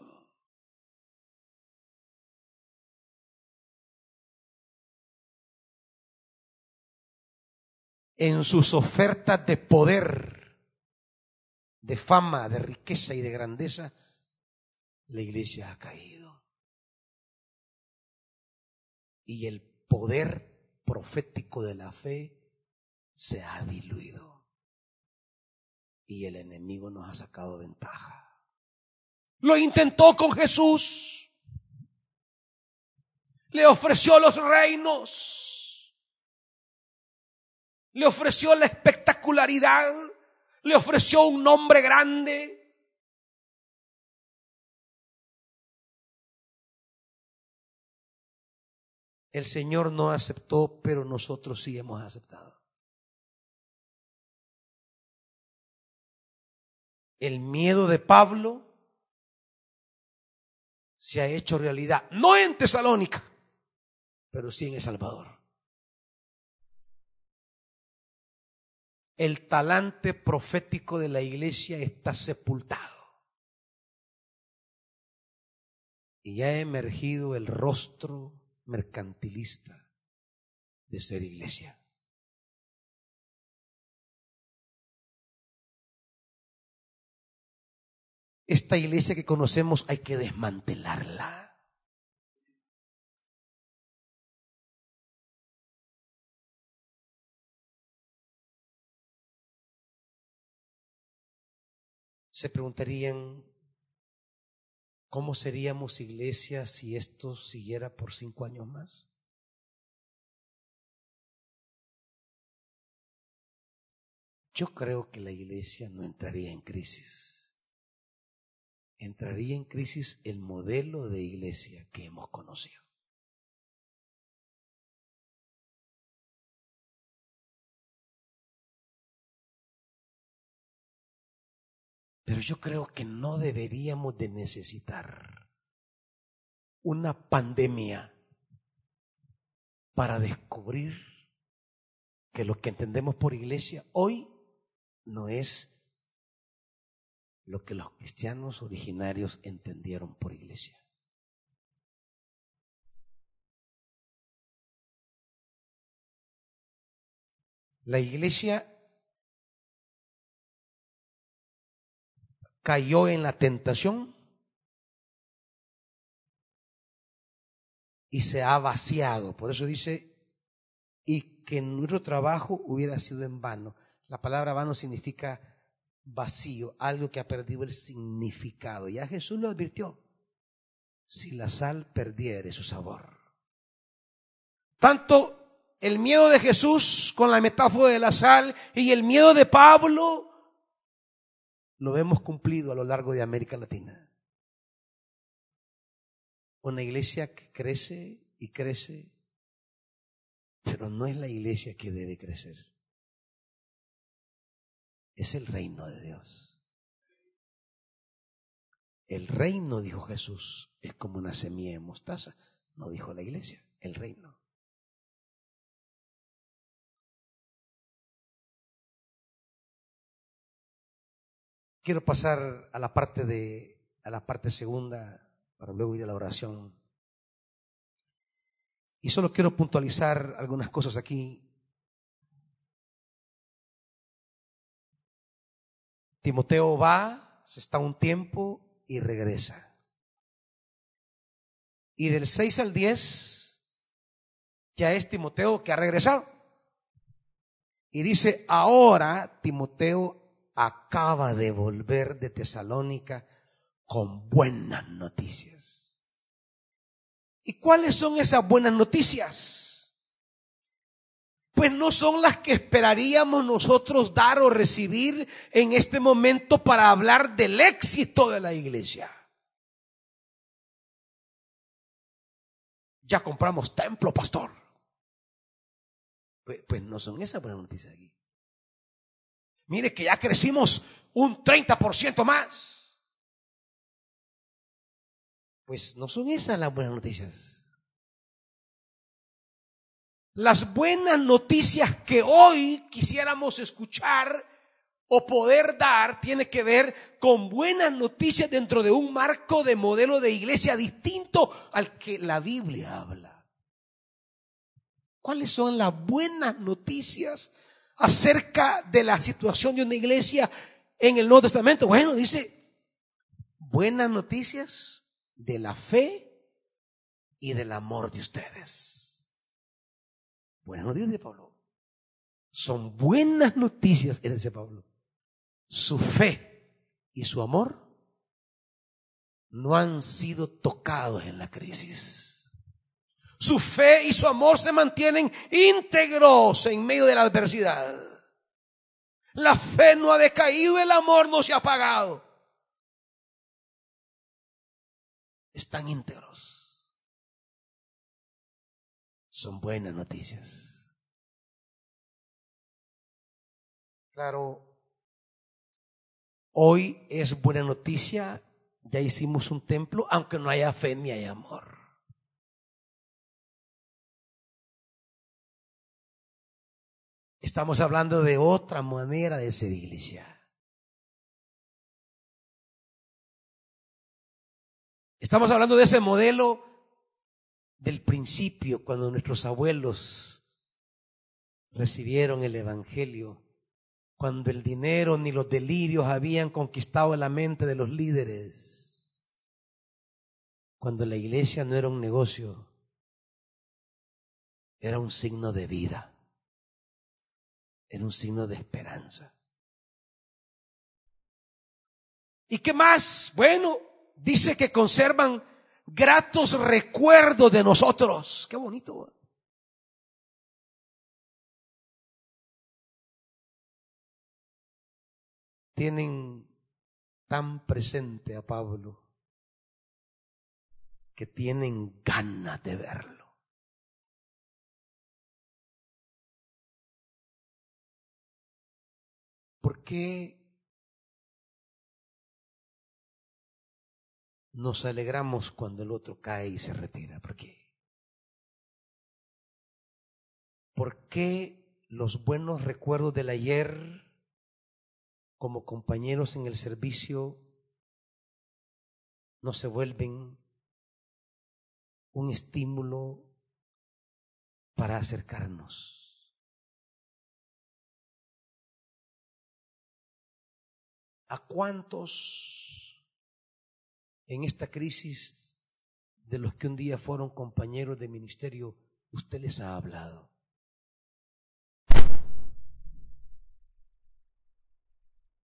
En sus ofertas de poder de fama, de riqueza y de grandeza, la iglesia ha caído. Y el poder profético de la fe se ha diluido. y el enemigo nos ha sacado ventaja. Lo intentó con Jesús. Le ofreció los reinos. Le ofreció la espectacularidad. Le ofreció un nombre grande. El Señor no aceptó, pero nosotros sí hemos aceptado. El miedo de Pablo se ha hecho realidad, no en Tesalónica, pero sí en El Salvador. El talante profético de la iglesia está sepultado. Y ha emergido el rostro mercantilista de ser iglesia. Esta iglesia que conocemos hay que desmantelarla. Se preguntarían, ¿Cómo seríamos iglesia si esto siguiera por cinco años más? Yo creo que la iglesia no entraría en crisis. Entraría en crisis el modelo de iglesia que hemos conocido. Pero yo creo que no deberíamos de necesitar una pandemia para descubrir que lo que entendemos por iglesia hoy no es lo que los cristianos originarios entendieron por iglesia. La iglesia cayó en la tentación y se ha vaciado. Por eso dice, y que nuestro trabajo hubiera sido en vano. La palabra vano significa vacío, algo que ha perdido el significado. Ya Jesús lo advirtió. Si la sal perdiere su sabor. Tanto el miedo de Jesús con la metáfora de la sal y el miedo de Pablo lo hemos cumplido a lo largo de América Latina. Una iglesia que crece y crece, pero no es la iglesia que debe crecer. Es el reino de Dios. El reino, dijo Jesús, es como una semilla de mostaza. No dijo la iglesia, el reino. Quiero pasar a la parte de a la parte segunda para luego ir a la oración. Y solo quiero puntualizar algunas cosas aquí. Timoteo va, se está un tiempo y regresa. Y del 6 al 10 ya es Timoteo que ha regresado. Y dice, ahora Timoteo acaba de volver de Tesalónica con buenas noticias. ¿Y cuáles son esas buenas noticias? Pues no son las que esperaríamos nosotros dar o recibir en este momento para hablar del éxito de la iglesia. Ya compramos templo, pastor. Pues, pues no son esas buenas noticias aquí. Mire que ya crecimos un 30% más. Pues no son esas las buenas noticias. Las buenas noticias que hoy quisiéramos escuchar o poder dar tiene que ver con buenas noticias dentro de un marco de modelo de iglesia distinto al que la Biblia habla. ¿Cuáles son las buenas noticias acerca de la situación de una iglesia en el Nuevo Testamento? Bueno, dice, buenas noticias de la fe y del amor de ustedes. Buenas noticias de Pablo. Son buenas noticias, dice Pablo. su fe y su amor no han sido tocados en la crisis. Su fe y su amor se mantienen íntegros en medio de la adversidad. La fe no ha decaído, el amor no se ha apagado. Están íntegros. Son buenas noticias. Claro, hoy es buena noticia, ya hicimos un templo, aunque no haya fe ni hay amor. Estamos hablando de otra manera de ser iglesia. Estamos hablando de ese modelo del principio, cuando nuestros abuelos recibieron el Evangelio, cuando el dinero ni los delirios habían conquistado la mente de los líderes, cuando la iglesia no era un negocio, era un signo de vida en un signo de esperanza. ¿Y qué más? Bueno, dice que conservan gratos recuerdos de nosotros. Qué bonito. Tienen tan presente a Pablo que tienen ganas de verlo. ¿Por qué nos alegramos cuando el otro cae y se retira? ¿Por qué? ¿Por qué los buenos recuerdos del ayer como compañeros en el servicio no se vuelven un estímulo para acercarnos? ¿A cuántos en esta crisis de los que un día fueron compañeros de ministerio usted les ha hablado?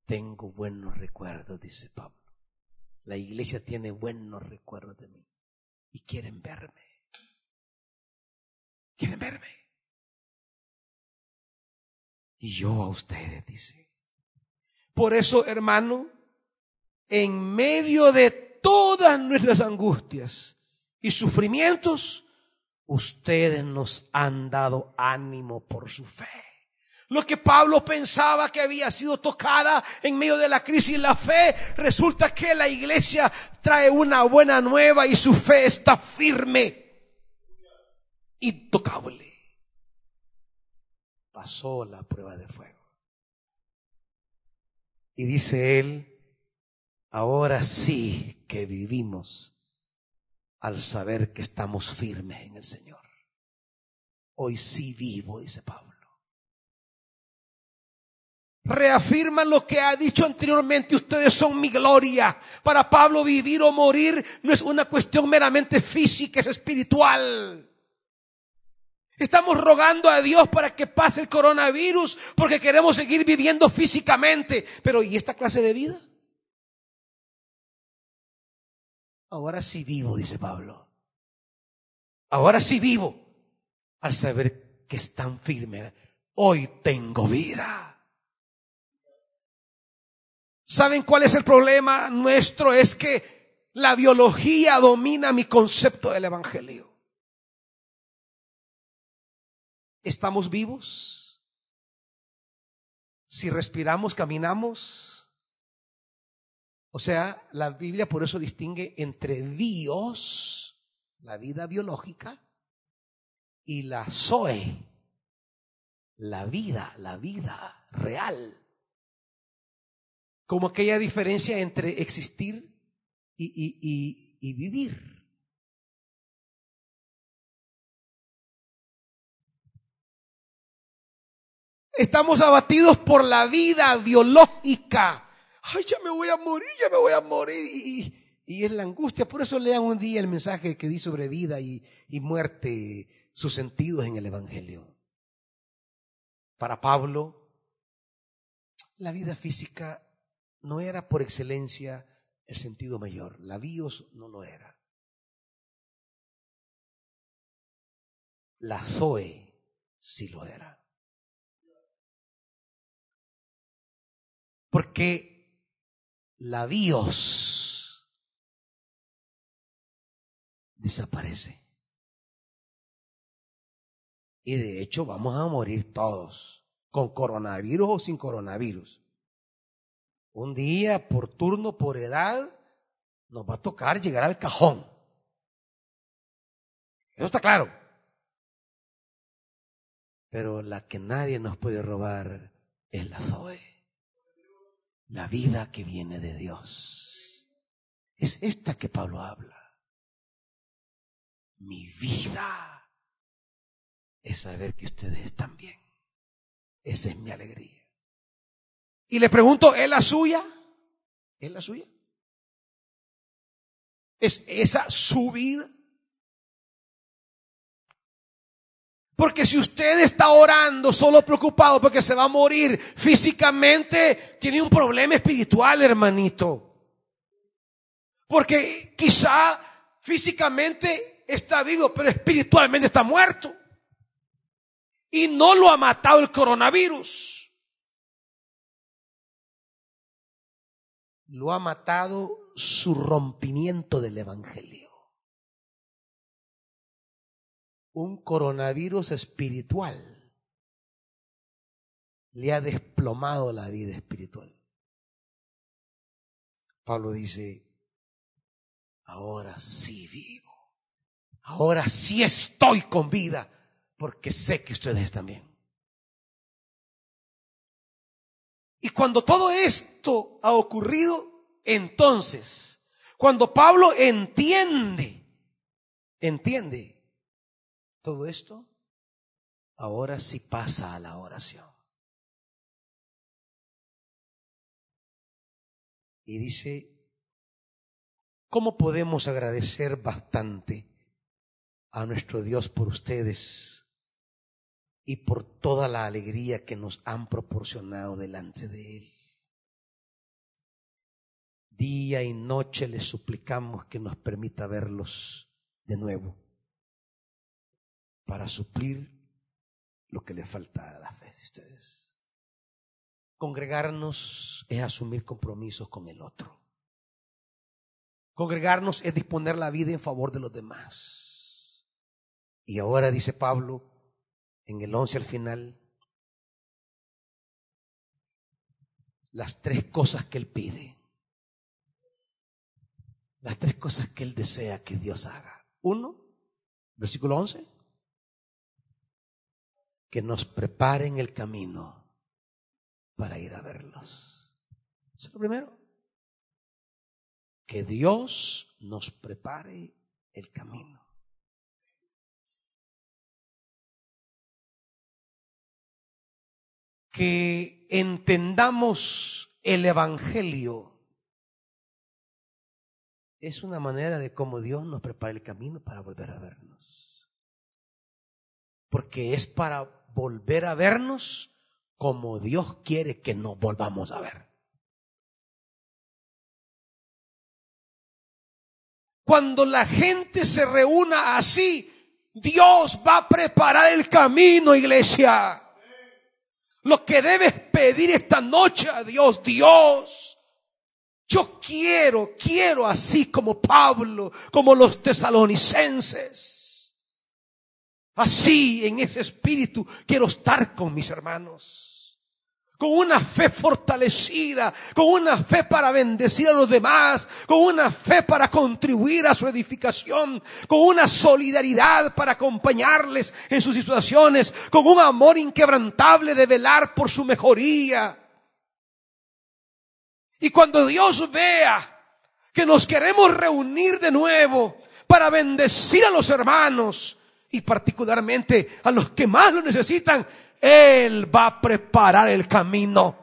Tengo buenos recuerdos, dice Pablo. La iglesia tiene buenos recuerdos de mí y quieren verme. Quieren verme. Y yo a ustedes, dice. Por eso, hermano, en medio de todas nuestras angustias y sufrimientos, ustedes nos han dado ánimo por su fe. Lo que Pablo pensaba que había sido tocada en medio de la crisis, la fe, resulta que la iglesia trae una buena nueva y su fe está firme, intocable. Pasó la prueba de fuego. Y dice él, ahora sí que vivimos al saber que estamos firmes en el Señor. Hoy sí vivo, dice Pablo. Reafirma lo que ha dicho anteriormente, ustedes son mi gloria. Para Pablo vivir o morir no es una cuestión meramente física, es espiritual. Estamos rogando a Dios para que pase el coronavirus porque queremos seguir viviendo físicamente. Pero ¿y esta clase de vida? Ahora sí vivo, dice Pablo. Ahora sí vivo al saber que es tan firme. Hoy tengo vida. ¿Saben cuál es el problema nuestro? Es que la biología domina mi concepto del Evangelio. ¿Estamos vivos? Si respiramos, caminamos. O sea, la Biblia por eso distingue entre Dios, la vida biológica, y la Zoe, la vida, la vida real. Como aquella diferencia entre existir y, y, vivir. Estamos abatidos por la vida biológica. Ay, ya me voy a morir, ya me voy a morir. Y, es la angustia. Por eso lean un día el mensaje que di sobre vida y, y muerte, sus sentidos en el Evangelio. Para Pablo, la vida física no era por excelencia el sentido mayor. La bios no lo era. La Zoe sí lo era. Porque la bios desaparece. Y de hecho vamos a morir todos, con coronavirus o sin coronavirus. Un día, por turno, por edad, nos va a tocar llegar al cajón. Eso está claro. Pero la que nadie nos puede robar es la Zoe. La vida que viene de Dios. Es esta que Pablo habla. Mi vida es saber que ustedes están bien. Esa es mi alegría. Y le pregunto, ¿es la suya? ¿Es la suya? ¿Es esa su vida? Porque si usted está orando solo preocupado porque se va a morir físicamente, tiene un problema espiritual, hermanito. Porque quizá físicamente está vivo, pero espiritualmente está muerto. Y no lo ha matado el coronavirus. lo ha matado su rompimiento del Evangelio. Un coronavirus espiritual le ha desplomado la vida espiritual. Pablo dice, ahora sí vivo, ahora sí estoy con vida, porque sé que ustedes bien. Y cuando todo esto ha ocurrido, entonces, cuando Pablo entiende, entiende todo esto, ahora sí pasa a la oración. Y dice, ¿cómo podemos agradecer bastante a nuestro Dios por ustedes? y por toda la alegría que nos han proporcionado delante de Él. Día y noche les suplicamos que nos permita verlos de nuevo para suplir lo que le falta a la fe de ustedes. Congregarnos es asumir compromisos con el otro. Congregarnos es disponer la vida en favor de los demás. Y ahora dice Pablo, en el 11 al final, las tres cosas que Él pide. Las tres cosas que Él desea que Dios haga. Uno, versículo 11, que nos preparen el camino para ir a verlos. Eso es lo primero. Que Dios nos prepare el camino. que entendamos el Evangelio es una manera de cómo Dios nos prepara el camino para volver a vernos. Porque es para volver a vernos como Dios quiere que nos volvamos a ver. Cuando la gente se reúna así, Dios va a preparar el camino, iglesia. Lo que debes pedir esta noche a Dios, Dios, yo quiero, quiero así como Pablo, como los tesalonicenses. Así en ese espíritu quiero estar con mis hermanos con una fe fortalecida, con una fe para bendecir a los demás, con una fe para contribuir a su edificación, con una solidaridad para acompañarles en sus situaciones, con un amor inquebrantable de velar por su mejoría. Y cuando Dios vea que nos queremos reunir de nuevo para bendecir a los hermanos y particularmente a los que más lo necesitan, él va a preparar el camino.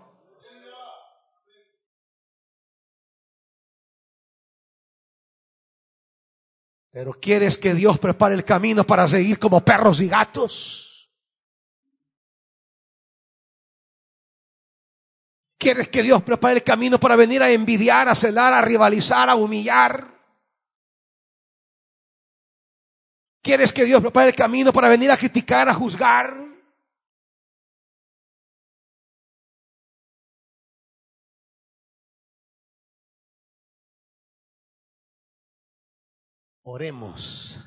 Pero quieres que Dios prepare el camino para seguir como perros y gatos. ¿Quieres que Dios prepare el camino para venir a envidiar, a celar, a rivalizar, a humillar? ¿Quieres que Dios prepare el camino para venir a criticar, a juzgar? Oremos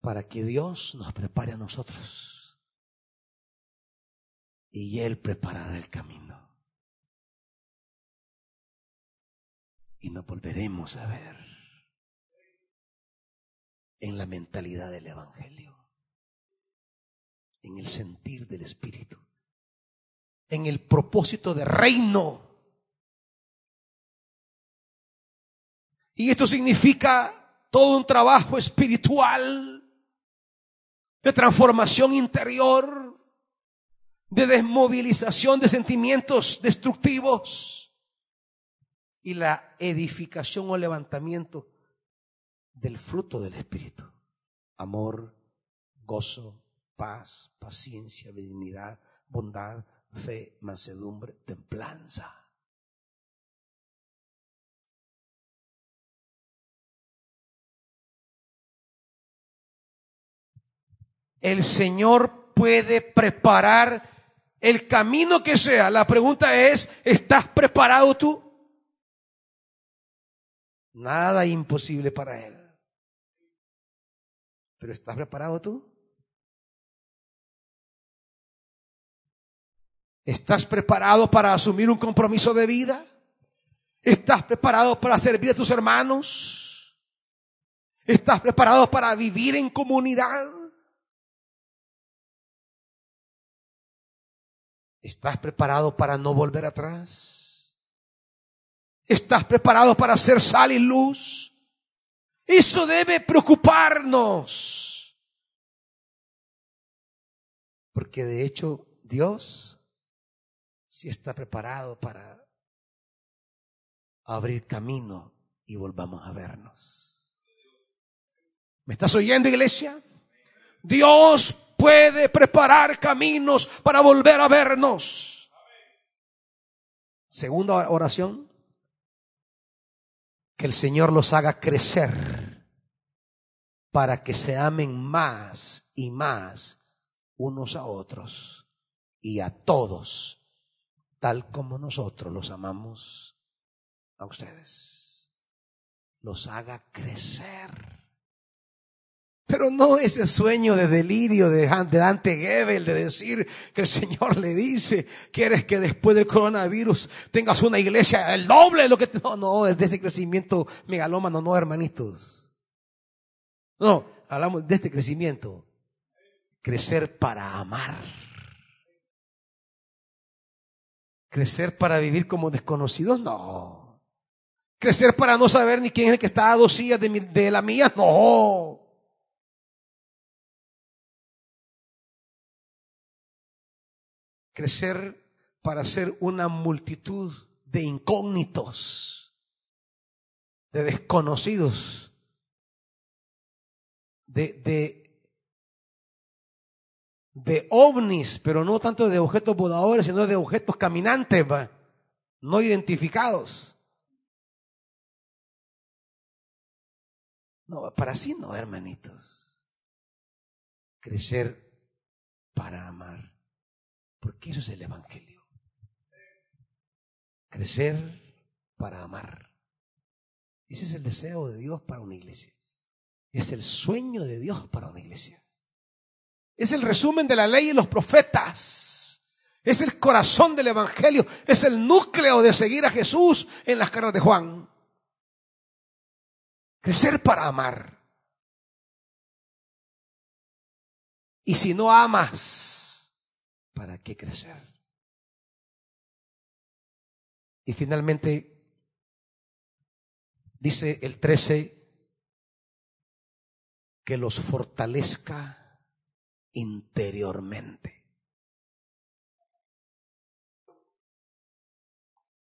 para que Dios nos prepare a nosotros y Él preparará el camino. Y nos volveremos a ver en la mentalidad del Evangelio, en el sentir del Espíritu, en el propósito de reino. Y esto significa todo un trabajo espiritual de transformación interior de desmovilización de sentimientos destructivos y la edificación o levantamiento del fruto del Espíritu. Amor, gozo, paz, paciencia, benignidad, bondad, fe, mansedumbre, templanza. El Señor puede preparar el camino que sea. La pregunta es, ¿estás preparado tú? Nada imposible para Él. Pero ¿estás preparado tú? ¿Estás preparado para asumir un compromiso de vida? ¿Estás preparado para servir a tus hermanos? ¿Estás preparado para vivir en comunidad? ¿Estás preparado para no volver atrás? ¿Estás preparado para ser sal y luz? Eso debe preocuparnos. Porque de hecho Dios sí está preparado para abrir camino y volvamos a vernos. ¿Me estás oyendo, iglesia? Dios puede preparar caminos para volver a vernos. Segunda oración, que el Señor los haga crecer para que se amen más y más unos a otros y a todos, tal como nosotros los amamos a ustedes. Los haga crecer pero no ese sueño de delirio de Dante Gebel de decir que el Señor le dice, quieres que después del coronavirus tengas una iglesia el doble de lo que... No, no, es de ese crecimiento megalómano, no, hermanitos. No, hablamos de este crecimiento. Crecer para amar. Crecer para vivir como desconocidos, no. Crecer para no saber ni quién es el que está a dos sillas de, de la mía, no. Crecer para ser una multitud de incógnitos, de desconocidos, de, de, de ovnis, pero no tanto de objetos voladores, sino de objetos caminantes, no identificados. No, para sí no, hermanitos. Crecer para amar. Porque eso es el Evangelio. Crecer para amar. Ese es el deseo de Dios para una iglesia. Es el sueño de Dios para una iglesia. Es el resumen de la ley y los profetas. Es el corazón del Evangelio. Es el núcleo de seguir a Jesús en las caras de Juan. Crecer para amar. Y si no amas, ¿para qué crecer? Y finalmente, dice el 13, que los fortalezca interiormente.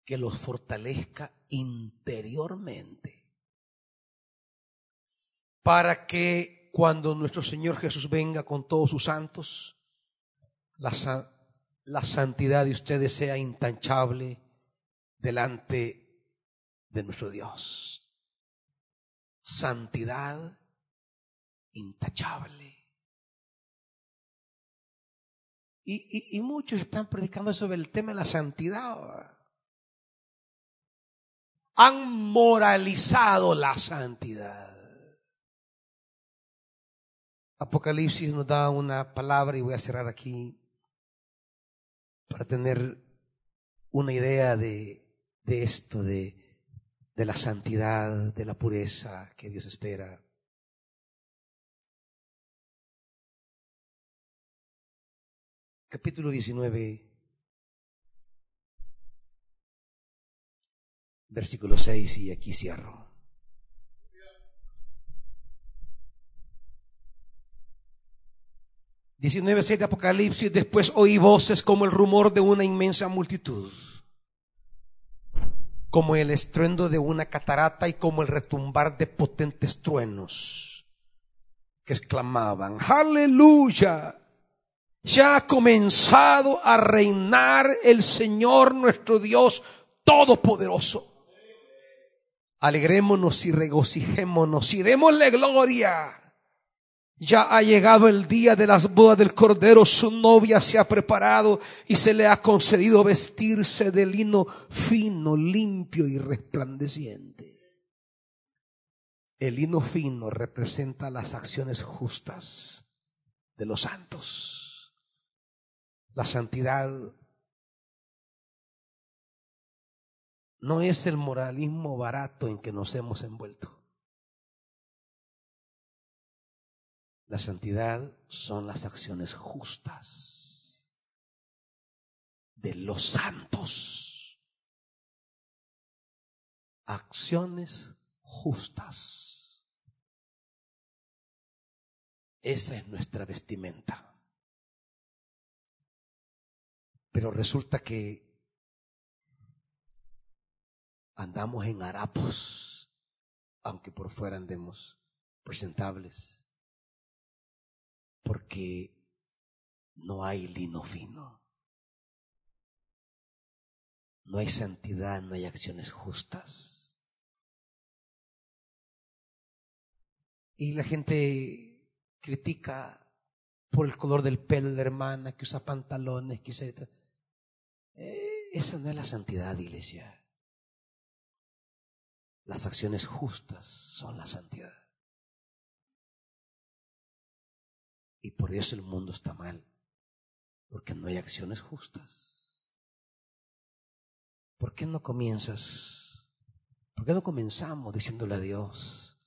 Que los fortalezca interiormente. Para que cuando nuestro Señor Jesús venga con todos sus santos, la santidad de ustedes sea intachable delante de nuestro Dios. Santidad intachable. Y, y, muchos están predicando sobre el tema de la santidad. Han moralizado la santidad. Apocalipsis nos da una palabra y voy a cerrar aquí para tener una idea de, esto, de, de la santidad, de la pureza que Dios espera. capítulo 19, versículo 6, y aquí cierro. Diecinueve seis de Apocalipsis, después oí voces como el rumor de una inmensa multitud, como el estruendo de una catarata y como el retumbar de potentes truenos, que exclamaban, aleluya, ya ha comenzado a reinar el Señor nuestro Dios Todopoderoso. Alegrémonos y regocijémonos y démosle gloria. Ya ha llegado el día de las bodas del Cordero, su novia se ha preparado y se le ha concedido vestirse de lino fino, limpio y resplandeciente. El lino fino representa las acciones justas de los santos. La santidad no es el moralismo barato en que nos hemos envuelto. La santidad son las acciones justas de los santos. Acciones justas. Esa es nuestra vestimenta. Pero resulta que andamos en harapos, aunque por fuera andemos presentables, porque no hay lino fino, no hay santidad, no hay acciones justas. Y la gente critica por el color del pelo de la hermana, que usa pantalones, que usa... Eh, esa no es la santidad, iglesia. Las acciones justas son la santidad. Y por eso el mundo está mal, porque no hay acciones justas. ¿Por qué no comienzas? ¿Por qué no comenzamos diciéndole a Dios,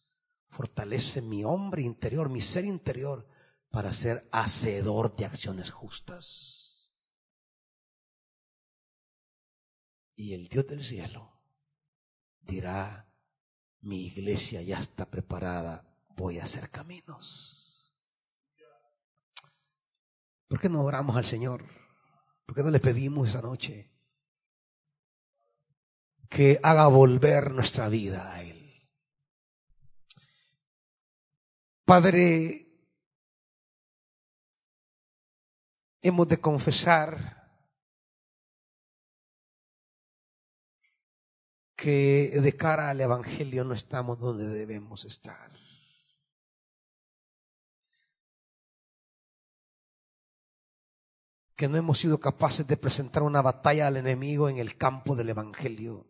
fortalece mi hombre interior, mi ser interior, para ser hacedor de acciones justas? Y el Dios del cielo dirá, mi iglesia ya está preparada, voy a hacer caminos. ¿Por qué no oramos al Señor? ¿Por qué no le pedimos esa noche que haga volver nuestra vida a Él? Padre, hemos de confesar que de cara al Evangelio no estamos donde debemos estar. Que no hemos sido capaces de presentar una batalla al enemigo en el campo del Evangelio.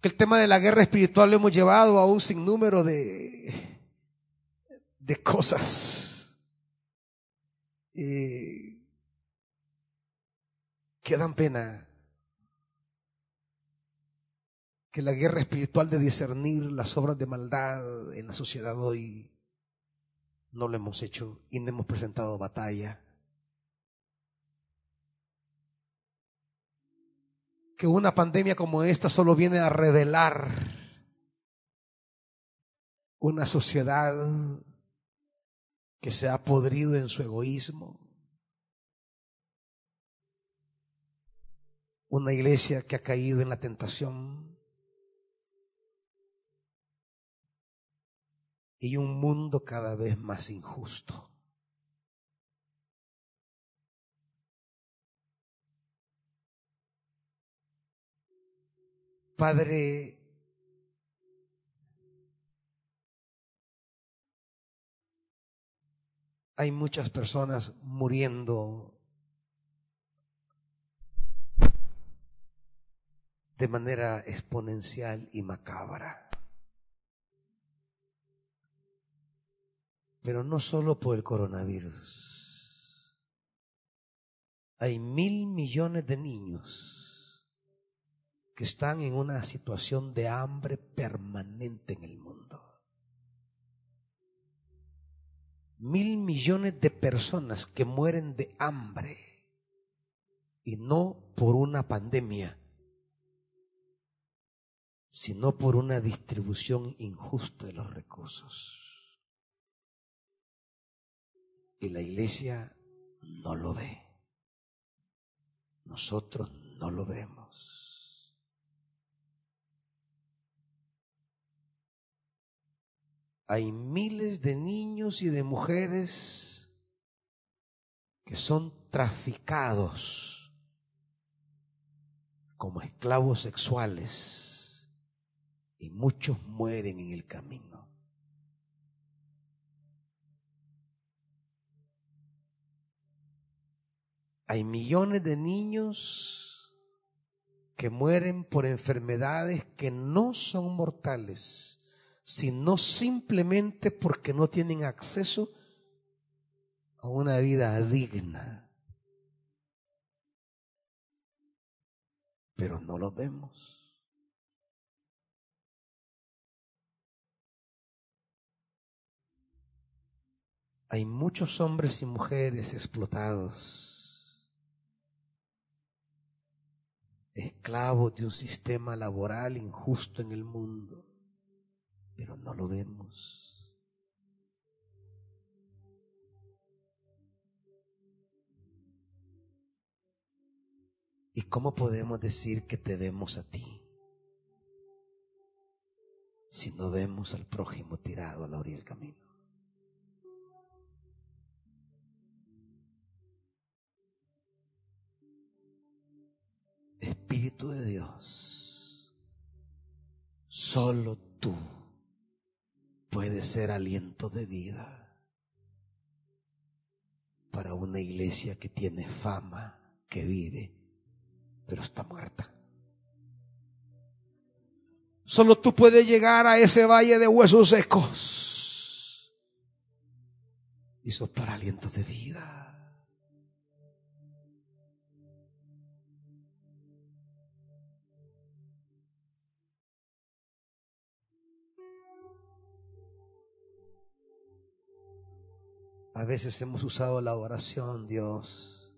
Que el tema de la guerra espiritual lo hemos llevado a un sinnúmero de, de cosas eh, que dan pena que la guerra espiritual de discernir las obras de maldad en la sociedad hoy no lo hemos hecho y no hemos presentado batalla. Que una pandemia como esta solo viene a revelar una sociedad que se ha podrido en su egoísmo, una iglesia que ha caído en la tentación y un mundo cada vez más injusto. Padre, hay muchas personas muriendo de manera exponencial y macabra. Pero no solo por el coronavirus. Hay mil millones de niños que están en una situación de hambre permanente en el mundo. Mil millones de personas que mueren de hambre y no por una pandemia, sino por una distribución injusta de los recursos. Y la iglesia no lo ve. Nosotros no lo vemos. Hay miles de niños y de mujeres que son traficados como esclavos sexuales y muchos mueren en el camino. Hay millones de niños que mueren por enfermedades que no son mortales, sino simplemente porque no tienen acceso a una vida digna. Pero no lo vemos. Hay muchos hombres y mujeres explotados esclavos de un sistema laboral injusto en el mundo, pero no lo vemos. ¿Y cómo podemos decir que te vemos a ti si no vemos al prójimo tirado a la orilla del camino? Espíritu de Dios, solo tú puedes ser aliento de vida para una iglesia que tiene fama, que vive, pero está muerta. Solo tú puedes llegar a ese valle de huesos secos y soplar aliento de vida. A veces hemos usado la oración, Dios,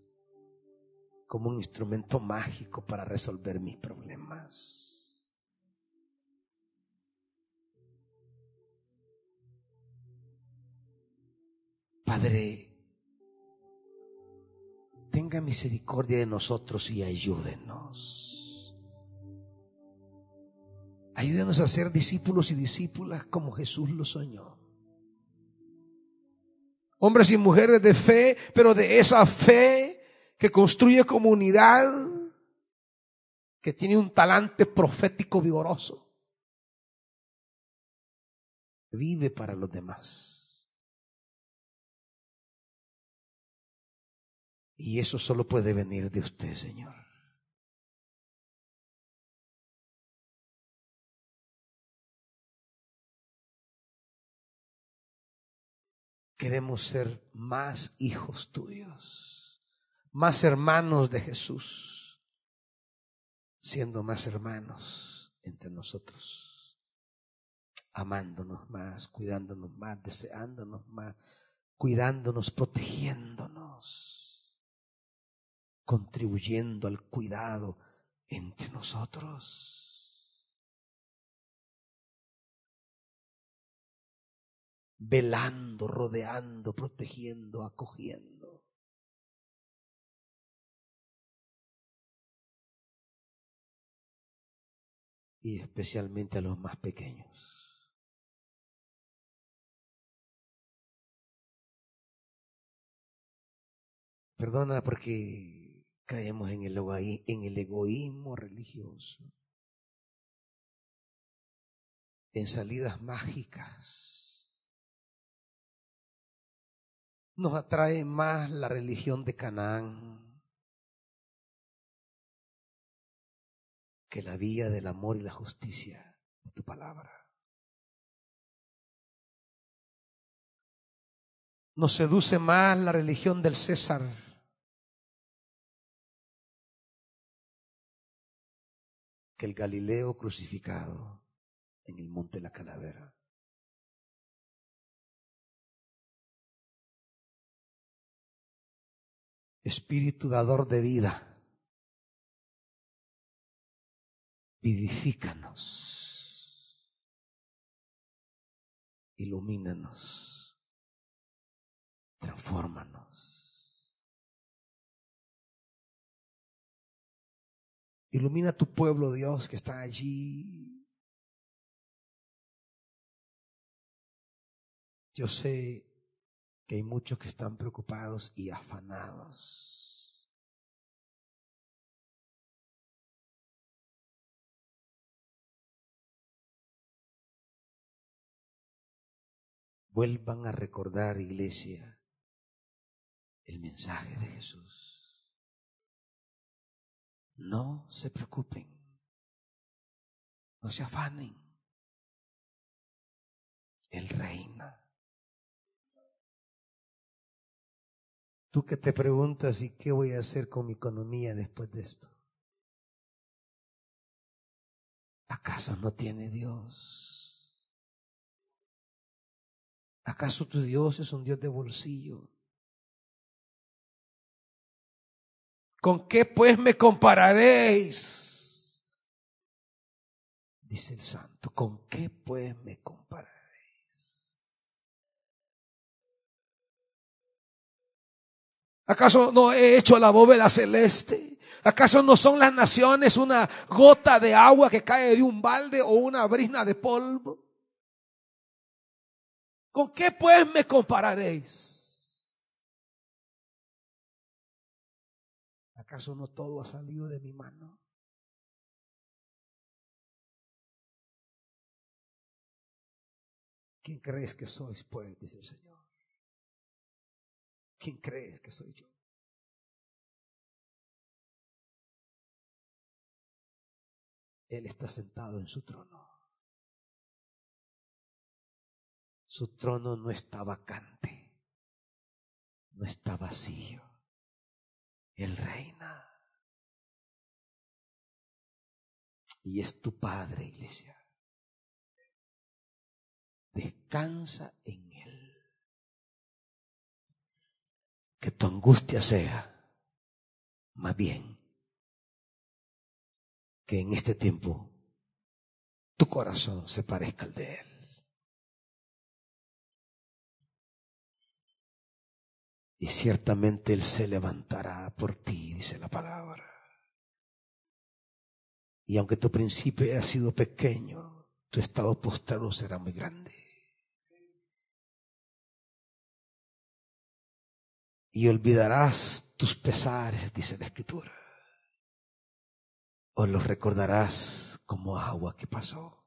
como un instrumento mágico para resolver mis problemas. Padre, tenga misericordia de nosotros y ayúdenos. Ayúdenos a ser discípulos y discípulas como Jesús lo soñó hombres y mujeres de fe, pero de esa fe que construye comunidad, que tiene un talante profético vigoroso. Vive para los demás. Y eso solo puede venir de usted, Señor. Queremos ser más hijos tuyos, más hermanos de Jesús, siendo más hermanos entre nosotros, amándonos más, cuidándonos más, deseándonos más, cuidándonos, protegiéndonos, contribuyendo al cuidado entre nosotros. Velando, rodeando, protegiendo, acogiendo. Y especialmente a los más pequeños. Perdona porque caemos en el, en el egoísmo religioso. en salidas mágicas. Nos atrae más la religión de Canaán que la vía del amor y la justicia de tu palabra. Nos seduce más la religión del César que el Galileo crucificado en el monte de la calavera. Espíritu dador de vida, vivifícanos, ilumínanos, transfórmanos. Ilumina tu pueblo, Dios, que está allí. Yo sé que hay muchos que están preocupados y afanados. Vuelvan a recordar, iglesia, el mensaje de Jesús. No se preocupen. No se afanen. Él reina. Tú que te preguntas, ¿y qué voy a hacer con mi economía después de esto? ¿Acaso no tiene Dios? ¿Acaso tu Dios es un Dios de bolsillo? ¿Con qué pues me compararéis? Dice el santo, ¿con qué pues me compararéis? ¿Acaso no he hecho la bóveda celeste? ¿Acaso no son las naciones una gota de agua que cae de un balde o una brina de polvo? ¿Con qué pues me compararéis? ¿Acaso no todo ha salido de mi mano? ¿Quién crees que sois, pues? Dice el Señor. ¿Quién crees que soy yo? Él está sentado en su trono. Su trono no está vacante, no está vacío. Él reina. Y es tu Padre, iglesia. Descansa en Él. Que tu angustia sea más bien que en este tiempo tu corazón se parezca al de Él. y ciertamente Él se levantará por ti, dice la palabra. Y aunque tu principio ha sido pequeño, tu estado postrado será muy grande. Y olvidarás tus pesares, dice la Escritura. O los recordarás como agua que pasó.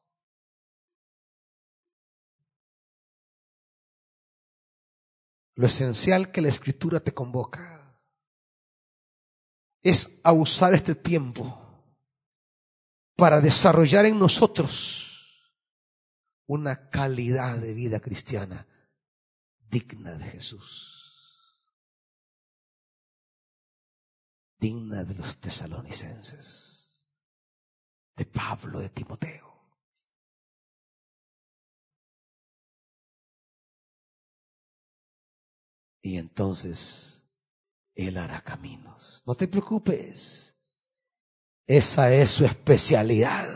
Lo esencial que la escritura te convoca es a usar este tiempo para desarrollar en nosotros una calidad de vida cristiana digna de Jesús, digna de los tesalonicenses, de Pablo, de Timoteo. Y entonces Él hará caminos. No te preocupes. Esa es su especialidad.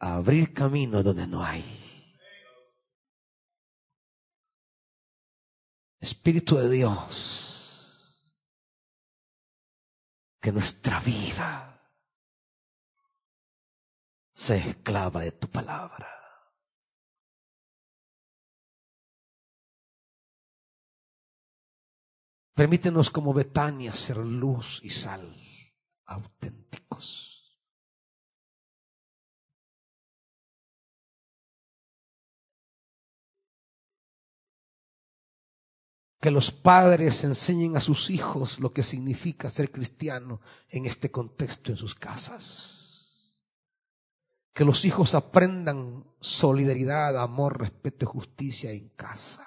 Abrir camino donde no hay. Espíritu de Dios, que nuestra vida sea esclava de tu palabra. Permítenos como Betania ser luz y sal auténticos. Que los padres enseñen a sus hijos lo que significa ser cristiano en este contexto en sus casas. Que los hijos aprendan solidaridad, amor, respeto y justicia en casa.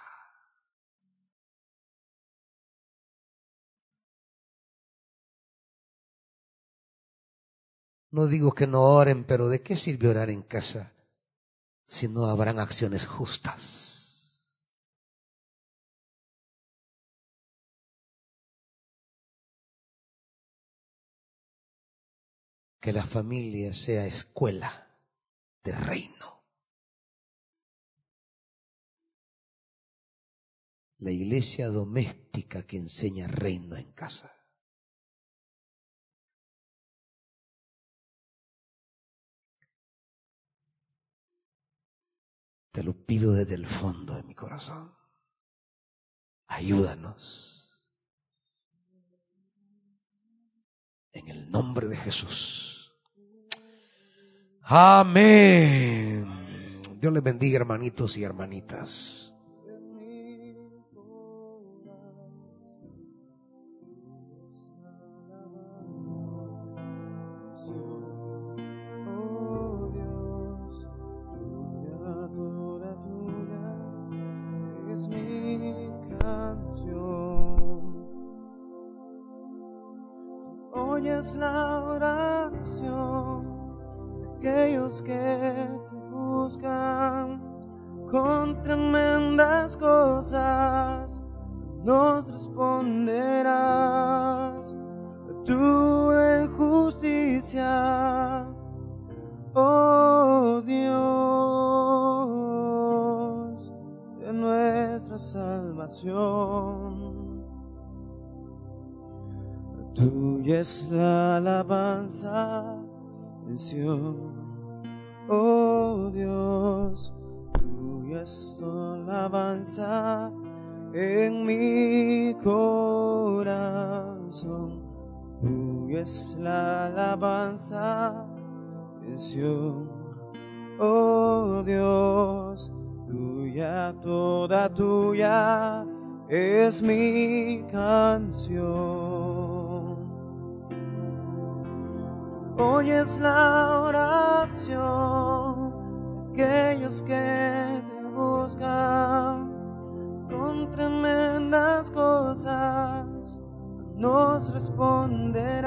No digo que no oren, pero ¿de qué sirve orar en casa si no habrán acciones justas? Que la familia sea escuela de reino. La iglesia doméstica que enseña reino en casa. Te lo pido desde el fondo de mi corazón. Ayúdanos. En el nombre de Jesús. Amén. Dios les bendiga, hermanitos y hermanitas. Es la alabanza en oh Dios, tuya es la alabanza en mi corazón, tuya es la alabanza en oh Dios, tuya, toda tuya es mi canción. Hoy es la oración de aquellos que te buscan con tremendas cosas. Nos responderás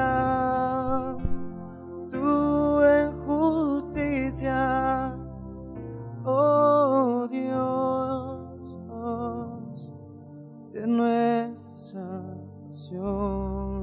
tú en justicia, oh Dios, de nuestra salvación.